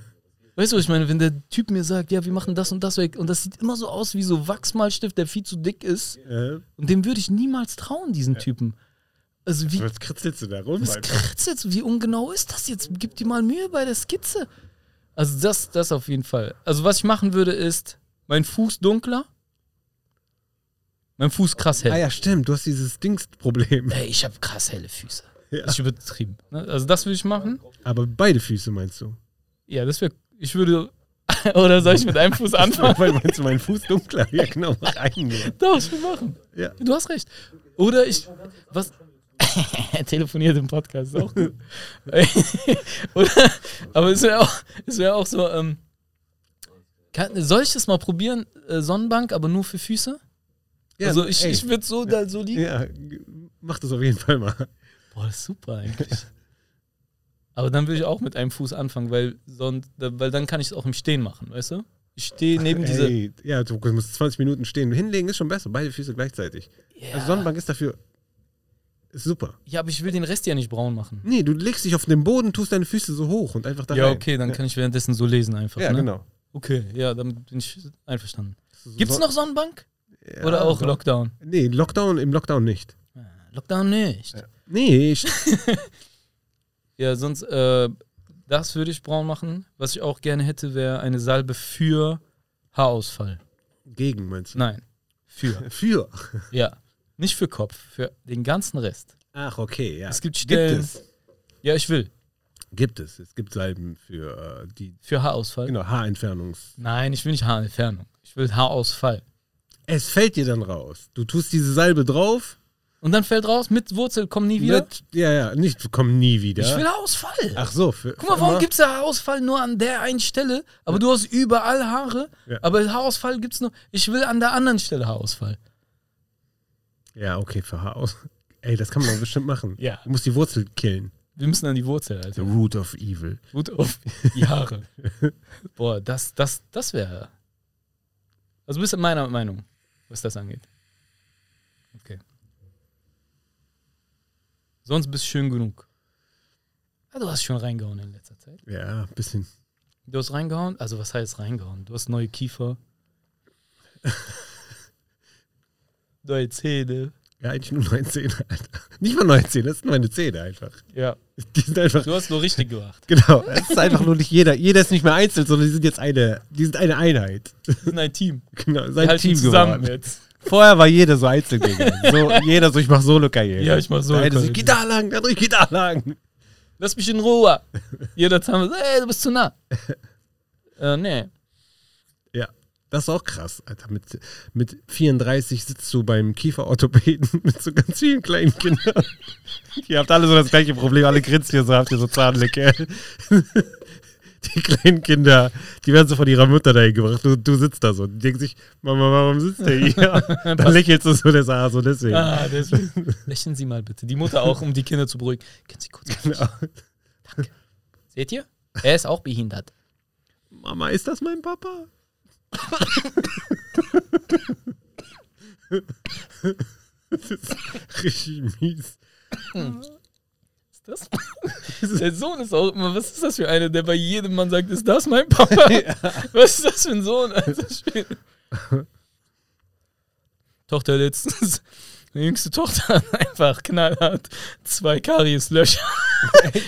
Weißt du, was ich meine? Wenn der Typ mir sagt, ja, wir machen das und das weg und das sieht immer so aus wie so Wachsmalstift, der viel zu dick ist. Äh, Und dem würde ich niemals trauen, diesen Typen. Also wie was kritzelst du da rum? was jetzt? Wie ungenau ist das jetzt? Gib dir mal Mühe bei der Skizze. Also das, das auf jeden Fall. Also was ich machen würde ist, mein Fuß dunkler, mein Fuß krass hell. Ah ja, stimmt. Du hast dieses Dingsproblem. Ey, ich habe krass helle Füße. Ja. Ist übertrieben. Ne? Also das würde ich machen. Aber beide Füße meinst du? Ja, das wäre, ich würde, oder soll ich mit einem Fuß anfangen? Weil meinst du meinen Fuß dunkler? Ja, genau. Nur. Doch, ich will machen. Ja. Du hast recht. Oder ich, was, telefoniert im Podcast, ist auch gut. Oder, aber es wäre auch, es wäre auch so, ähm, kann, soll ich das mal probieren, äh, Sonnenbank, aber nur für Füße? Ja, also ich, ey. ich würde so da so liegen. Ja, mach das auf jeden Fall mal. Boah, das ist super eigentlich. aber dann würde ich auch mit einem Fuß anfangen, weil, sonst, weil dann kann ich es auch im Stehen machen, weißt du? Ich stehe neben diese. Ey, ja, du musst 20 Minuten stehen. Hinlegen ist schon besser. Beide Füße gleichzeitig. Ja. Also Sonnenbank ist dafür ist super. ja, aber ich will den Rest ja nicht braun machen. Nee, du legst dich auf den Boden, tust deine Füße so hoch und einfach da Ja, rein. okay, dann kann ich währenddessen so lesen einfach. Ja, ne? genau. Okay, ja, damit bin ich einverstanden. So- Gibt's noch Sonnenbank? Ja, Oder auch. Lockdown? Nee, Lockdown, im Lockdown nicht. Ah, Lockdown nicht. Ja. Nee, ich, Ja, sonst, äh, das würde ich braun machen. Was ich auch gerne hätte, wäre eine Salbe für Haarausfall. gegen meinst du? Nein, für. Für. ja, nicht für Kopf, für den ganzen Rest. Ach, okay, ja. Es gibt Stellen. Gibt es. Ja, ich will. Gibt es. Es gibt Salben für äh, die Für Haarausfall. genau, Haarentfernungs. Nein, ich will nicht Haarentfernung. Ich will Haarausfall. Es fällt dir dann raus. Du tust diese Salbe drauf. Und dann fällt raus, mit Wurzel, komm nie wieder. Mit, ja, ja, nicht, komm nie wieder. Ich will Haarausfall. Ach so, für, Guck mal, warum gibt es da Haarausfall nur an der einen Stelle? Aber du hast überall Haare. Ja. Aber Haarausfall gibt es nur. Ich will an der anderen Stelle Haarausfall. Ja, okay, für Haar aus. Ey, das kann man doch bestimmt machen. Ja. Du musst die Wurzel killen. Wir müssen an die Wurzel, The Alter. root of evil. Gut auf die Haare. Boah, das, das, das wäre. Also bist du meiner Meinung, was das angeht. Okay. Sonst bist du schön genug. Ja, du hast schon reingehauen in letzter Zeit. Ja, ein bisschen. Du hast reingehauen? Also was heißt reingehauen? Du hast neue Kiefer. neue Zähne. Ja, eigentlich nur neun Zähne, Alter. Nicht mal neun Zähne, das sind meine Zähne einfach. Ja. Die sind einfach. Du hast nur richtig gemacht. Genau, es ist einfach nur nicht jeder. Jeder ist nicht mehr einzeln, sondern die sind jetzt eine, die sind eine Einheit. Wir sind ein Team. Genau, sein halten Team zusammen geworden. jetzt. Vorher war jeder so einzeln. So, jeder so, ich mach Solo-Karriere. Ja, ich mach eine so, Solo-Karriere. geh da lang, andere, geh da lang. Lass mich in Ruhe. Jeder zusammen so, ey, du bist zu nah. äh, nee. Das ist auch krass, Alter. Mit, mit 34 sitzt du beim Kieferorthopäden mit so ganz vielen kleinen Kindern. Ihr habt alle so das gleiche Problem, alle grinsen hier so, habt ihr so Zahnlecke. Die kleinen Kinder, die werden so von ihrer Mutter dahin gebracht. Du, du sitzt da so. Die denken sich, Mama, warum sitzt der hier? Dann lächelst du so, der ah, so deswegen. Ah, deswegen. Lächeln Sie mal bitte. Die Mutter auch, um die Kinder zu beruhigen. Können Sie kurz. Genau. Seht ihr? Er ist auch behindert. Mama, ist das mein Papa? Das ist richtig mies. Ist das? Der Sohn ist auch immer, was ist das für einer, der bei jedem Mann sagt, ist das mein Papa? Was ist das für ein Sohn? Tochter letztens, die jüngste Tochter hat einfach knallhart zwei Karieslöcher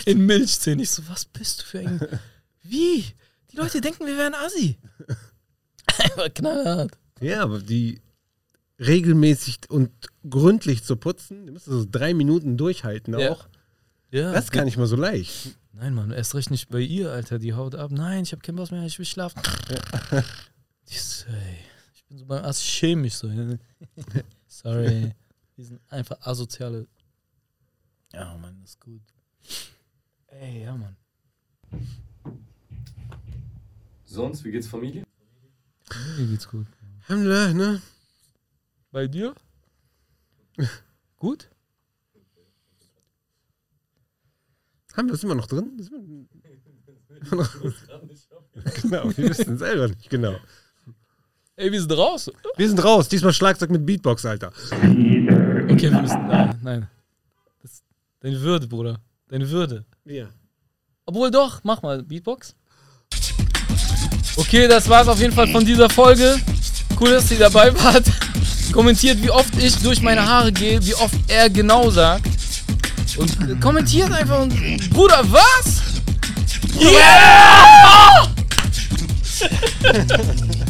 in Milchzähnen. Ich so, was bist du für ein... Wie? Die Leute denken, wir wären Assi. Einfach knallhart. Ja, aber die regelmäßig und gründlich zu putzen, die müssen so drei Minuten durchhalten Ja. auch. Ja. Das ist gar nicht mal so leicht. Nein, Mann, erst recht nicht bei ihr, Alter. Die haut ab. Nein, ich habe keinen Boss mehr, ich will schlafen. So, ey, ich bin so beim Ass chemisch so. ja. Sorry. Die sind einfach asoziale. Ja, Mann, das ist gut. Ey, ja, Mann. Sonst, wie geht's Familie? Mir geht's gut. Alhamdulillah, ne? Bei dir? gut? Haben wir das immer noch drin? Das ist immer noch- genau, wir wissen es selber nicht, genau. Ey, wir sind raus. Wir sind raus. Diesmal Schlagzeug mit Beatbox, Alter. Okay, wir müssen. Nein, nein. Das, deine Würde, Bruder. Deine Würde. Ja. Obwohl doch, mach mal Beatbox. Okay, das war's auf jeden Fall von dieser Folge. Cool, dass ihr dabei wart. Kommentiert, wie oft ich durch meine Haare gehe, wie oft er genau sagt. Und kommentiert einfach und. Bruder, was? Yeah!